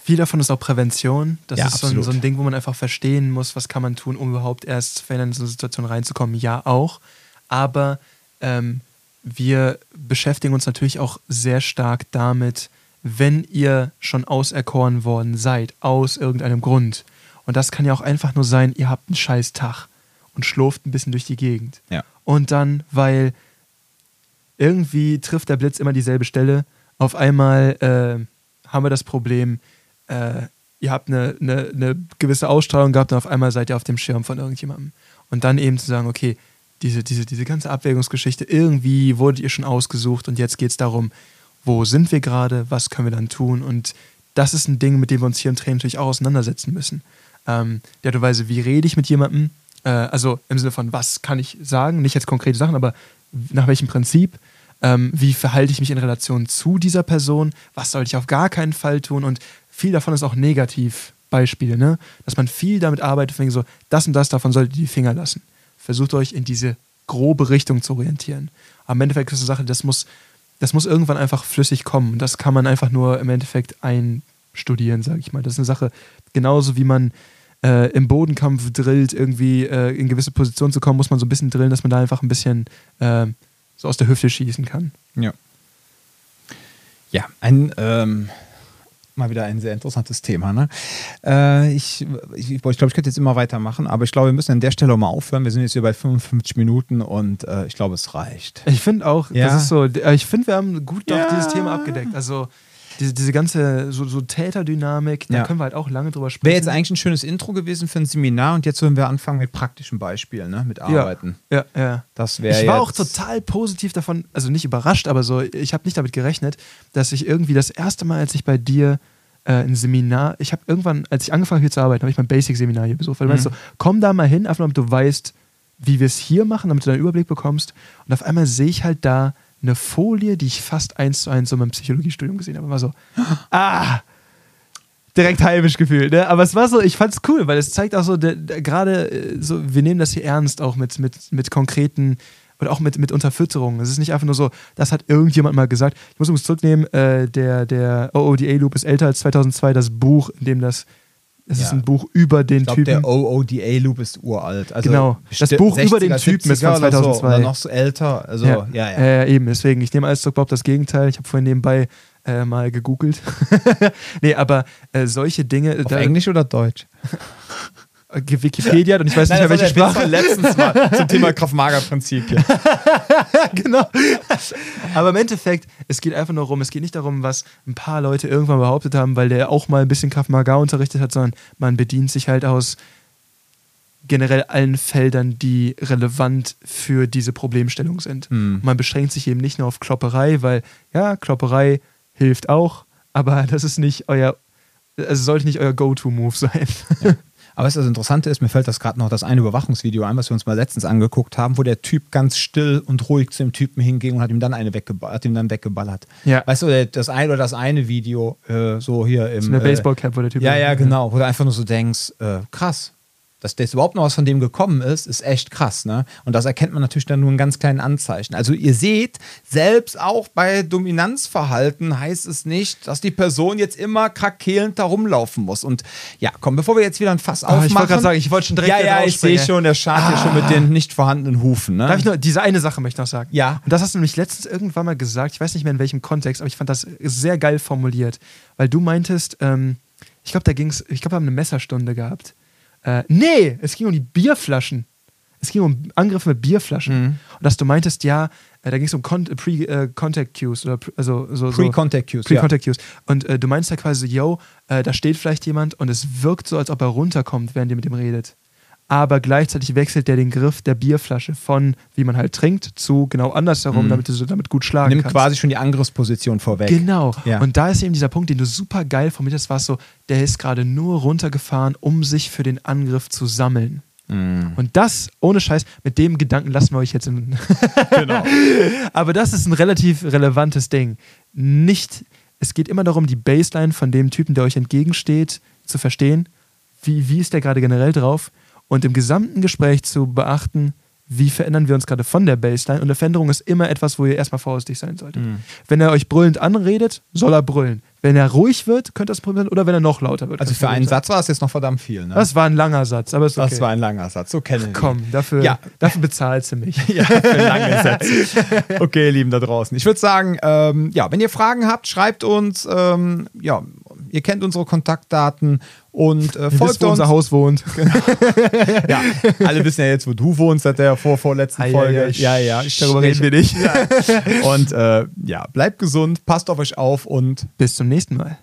Viel davon ist auch Prävention. Das Ja, ist so ein, so ein Ding, wo man einfach verstehen muss, was kann man tun, um überhaupt erst verhindern, in so eine Situation reinzukommen. Ja, auch. Aber ähm, wir beschäftigen uns natürlich auch sehr stark damit, wenn ihr schon auserkoren worden seid, aus irgendeinem Grund. Und das kann ja auch einfach nur sein, ihr habt einen scheiß Tag und schlurft ein bisschen durch die Gegend. Ja. Und dann, weil irgendwie trifft der Blitz immer dieselbe Stelle, auf einmal äh, haben wir das Problem, äh, ihr habt eine, eine, eine gewisse Ausstrahlung gehabt und auf einmal seid ihr auf dem Schirm von irgendjemandem. Und dann eben zu sagen, okay, diese, diese, diese ganze Abwägungsgeschichte, irgendwie wurdet ihr schon ausgesucht und jetzt geht es darum, wo sind wir gerade, was können wir dann tun? Und das ist ein Ding, mit dem wir uns hier im Training natürlich auch auseinandersetzen müssen. Ähm, die Art und Weise, wie rede ich mit jemandem? Äh, also im Sinne von, was kann ich sagen? Nicht jetzt konkrete Sachen, aber nach welchem Prinzip? Ähm, wie verhalte ich mich in Relation zu dieser Person? Was sollte ich auf gar keinen Fall tun? Und viel davon ist auch Negativbeispiele, ne? Dass man viel damit arbeitet, wegen so, das und das, davon solltet ihr die Finger lassen. Versucht euch in diese grobe Richtung zu orientieren. Aber im Endeffekt ist es eine Sache, das muss, das muss irgendwann einfach flüssig kommen. Das kann man einfach nur im Endeffekt einstudieren, sage ich mal. Das ist eine Sache, genauso wie man äh, im Bodenkampf drillt, irgendwie äh, in gewisse Positionen zu kommen, muss man so ein bisschen drillen, dass man da einfach ein bisschen äh, so aus der Hüfte schießen kann. Ja. Ja, ein ähm, mal wieder ein sehr interessantes Thema. Ne? Äh, ich ich, ich glaube, ich könnte jetzt immer weitermachen, aber ich glaube, wir müssen an der Stelle mal aufhören. Wir sind jetzt hier bei 55 Minuten und äh, ich glaube, es reicht. Ich finde auch, Ja. das ist so, äh, ich finde, wir haben gut doch Ja. dieses Thema abgedeckt. Also diese, diese ganze so, so Täterdynamik, da Ja. können wir halt auch lange drüber sprechen. Wäre jetzt eigentlich ein schönes Intro gewesen für ein Seminar und jetzt würden wir anfangen mit praktischen Beispielen, ne? mit Arbeiten. Ja, ja. Das wäre Ich war auch total positiv davon, also nicht überrascht, aber so, ich habe nicht damit gerechnet, dass ich irgendwie das erste Mal, als ich bei dir äh, ein Seminar, ich habe irgendwann, als ich angefangen habe hier zu arbeiten, habe ich mein Basic-Seminar hier besucht, weil du meinst so, komm da mal hin, einfach damit du weißt, wie wir es hier machen, damit du einen Überblick bekommst. Und auf einmal sehe ich halt da eine Folie, die ich fast eins zu eins so in meinem Psychologiestudium gesehen habe. War so, ah, direkt heimisch gefühlt. Ne? Aber es war so, ich fand es cool, weil es zeigt auch so, gerade äh, so, wir nehmen das hier ernst, auch mit, mit, mit konkreten oder auch mit, mit Unterfütterungen. Es ist nicht einfach nur so, das hat irgendjemand mal gesagt. Ich muss übrigens zurücknehmen, äh, der, der OODA-Loop ist älter als 2002, das Buch, in dem das es ja. ist ein Buch über den ich glaub, Typen. Der OODA-Loop ist uralt. Also genau. Das Buch über den Typen ist von 2002. Oder, so, oder noch so älter. Also, ja, ja. ja. Äh, eben, deswegen, ich nehme alles zurück, Bob, das Gegenteil. Ich habe vorhin nebenbei äh, mal gegoogelt. nee, aber äh, solche Dinge. Auf da, Englisch oder Deutsch? Wikipedia und ich weiß nicht mehr, welche Sprache. letztens mal zum Thema Kraft-Mager-Prinzip. genau. Aber im Endeffekt, es geht einfach nur darum, es geht nicht darum, was ein paar Leute irgendwann behauptet haben, weil der auch mal ein bisschen Kraft-Maga unterrichtet hat, sondern man bedient sich halt aus generell allen Feldern, die relevant für diese Problemstellung sind. Mhm. Man beschränkt sich eben nicht nur auf Klopperei, weil ja, Klopperei hilft auch, aber das ist nicht euer, also sollte nicht euer Go-To-Move sein. Ja. Aber was das Interessante ist, mir fällt das gerade noch das eine Überwachungsvideo ein, was wir uns mal letztens angeguckt haben, wo der Typ ganz still und ruhig zu dem Typen hinging und hat ihm dann eine weggeballert, hat ihm dann weggeballert. Ja. Weißt du, das eine oder das eine Video, äh, so hier im. So eine Baseballcap, wo der Typ. Ja, ja, genau, wo du einfach nur so denkst, äh, krass, dass das überhaupt noch was von dem gekommen ist, ist echt krass. Ne? Und das erkennt man natürlich dann nur in ganz kleinen Anzeichen. Also ihr seht, selbst auch bei Dominanzverhalten heißt es nicht, dass die Person jetzt immer krakeelend da rumlaufen muss. Und ja, komm, bevor wir jetzt wieder ein Fass aufmachen. Ah, ich wollte gerade sagen, ich wollte schon direkt Ja, ja, ich sehe schon, der schart ah. hier schon mit den nicht vorhandenen Hufen. Ne? Darf ich nur, diese eine Sache möchte ich noch sagen. Ja. Und das hast du nämlich letztens irgendwann mal gesagt, ich weiß nicht mehr in welchem Kontext, aber ich fand das sehr geil formuliert. Weil du meintest, ähm, ich glaube, da ging es, ich glaube, wir haben eine Messerstunde gehabt. Äh, nee, es ging um die Bierflaschen. Es ging um Angriffe mit Bierflaschen. Mhm. Und dass du meintest, ja, äh, da ging es um Con äh, Pre-Contact äh, Cues. Oder, also, so, Pre-Contact Cues. Pre-Contact ja. Cues. Und äh, du meinst ja quasi, yo, äh, da steht vielleicht jemand und es wirkt so, als ob er runterkommt, während ihr mit ihm redet aber gleichzeitig wechselt der den Griff der Bierflasche von, wie man halt trinkt, zu genau andersherum, mhm. damit du so damit gut schlagen Nimmt kannst. Nimmt quasi schon die Angriffsposition vorweg. Genau. Ja. Und da ist eben dieser Punkt, den du super geil formuliert hast, war so, der ist gerade nur runtergefahren, um sich für den Angriff zu sammeln. Mhm. Und das, ohne Scheiß, mit dem Gedanken lassen wir euch jetzt in. genau. Aber das ist ein relativ relevantes Ding. Nicht, es geht immer darum, die Baseline von dem Typen, der euch entgegensteht, zu verstehen. Wie, wie ist der gerade generell drauf? Und im gesamten Gespräch zu beachten, wie verändern wir uns gerade von der Baseline. Und eine Veränderung ist immer etwas, wo ihr erstmal vorsichtig sein solltet. Mhm. Wenn er euch brüllend anredet, soll er brüllen. Wenn er ruhig wird, könnte das Problem sein, oder wenn er noch lauter wird. Also für einen Satz war es jetzt noch verdammt viel. Ne? Das war ein langer Satz, aber okay. Das war ein langer Satz, so kennen wir Komm, dafür, ja. dafür bezahlst du mich. ja, für lange Sätze. Okay, ihr Lieben da draußen. Ich würde sagen, ähm, ja, wenn ihr Fragen habt, schreibt uns. Ähm, ja, ihr kennt unsere Kontaktdaten und äh, folgt wisst, wo uns. unser Haus wohnt. ja, alle wissen ja jetzt, wo du wohnst seit der vor vorletzten Folge. Ja, ja, ich, darüber reden wir nicht. Ja. Und äh, ja, bleibt gesund, passt auf euch auf und bis zum nächsten Mal.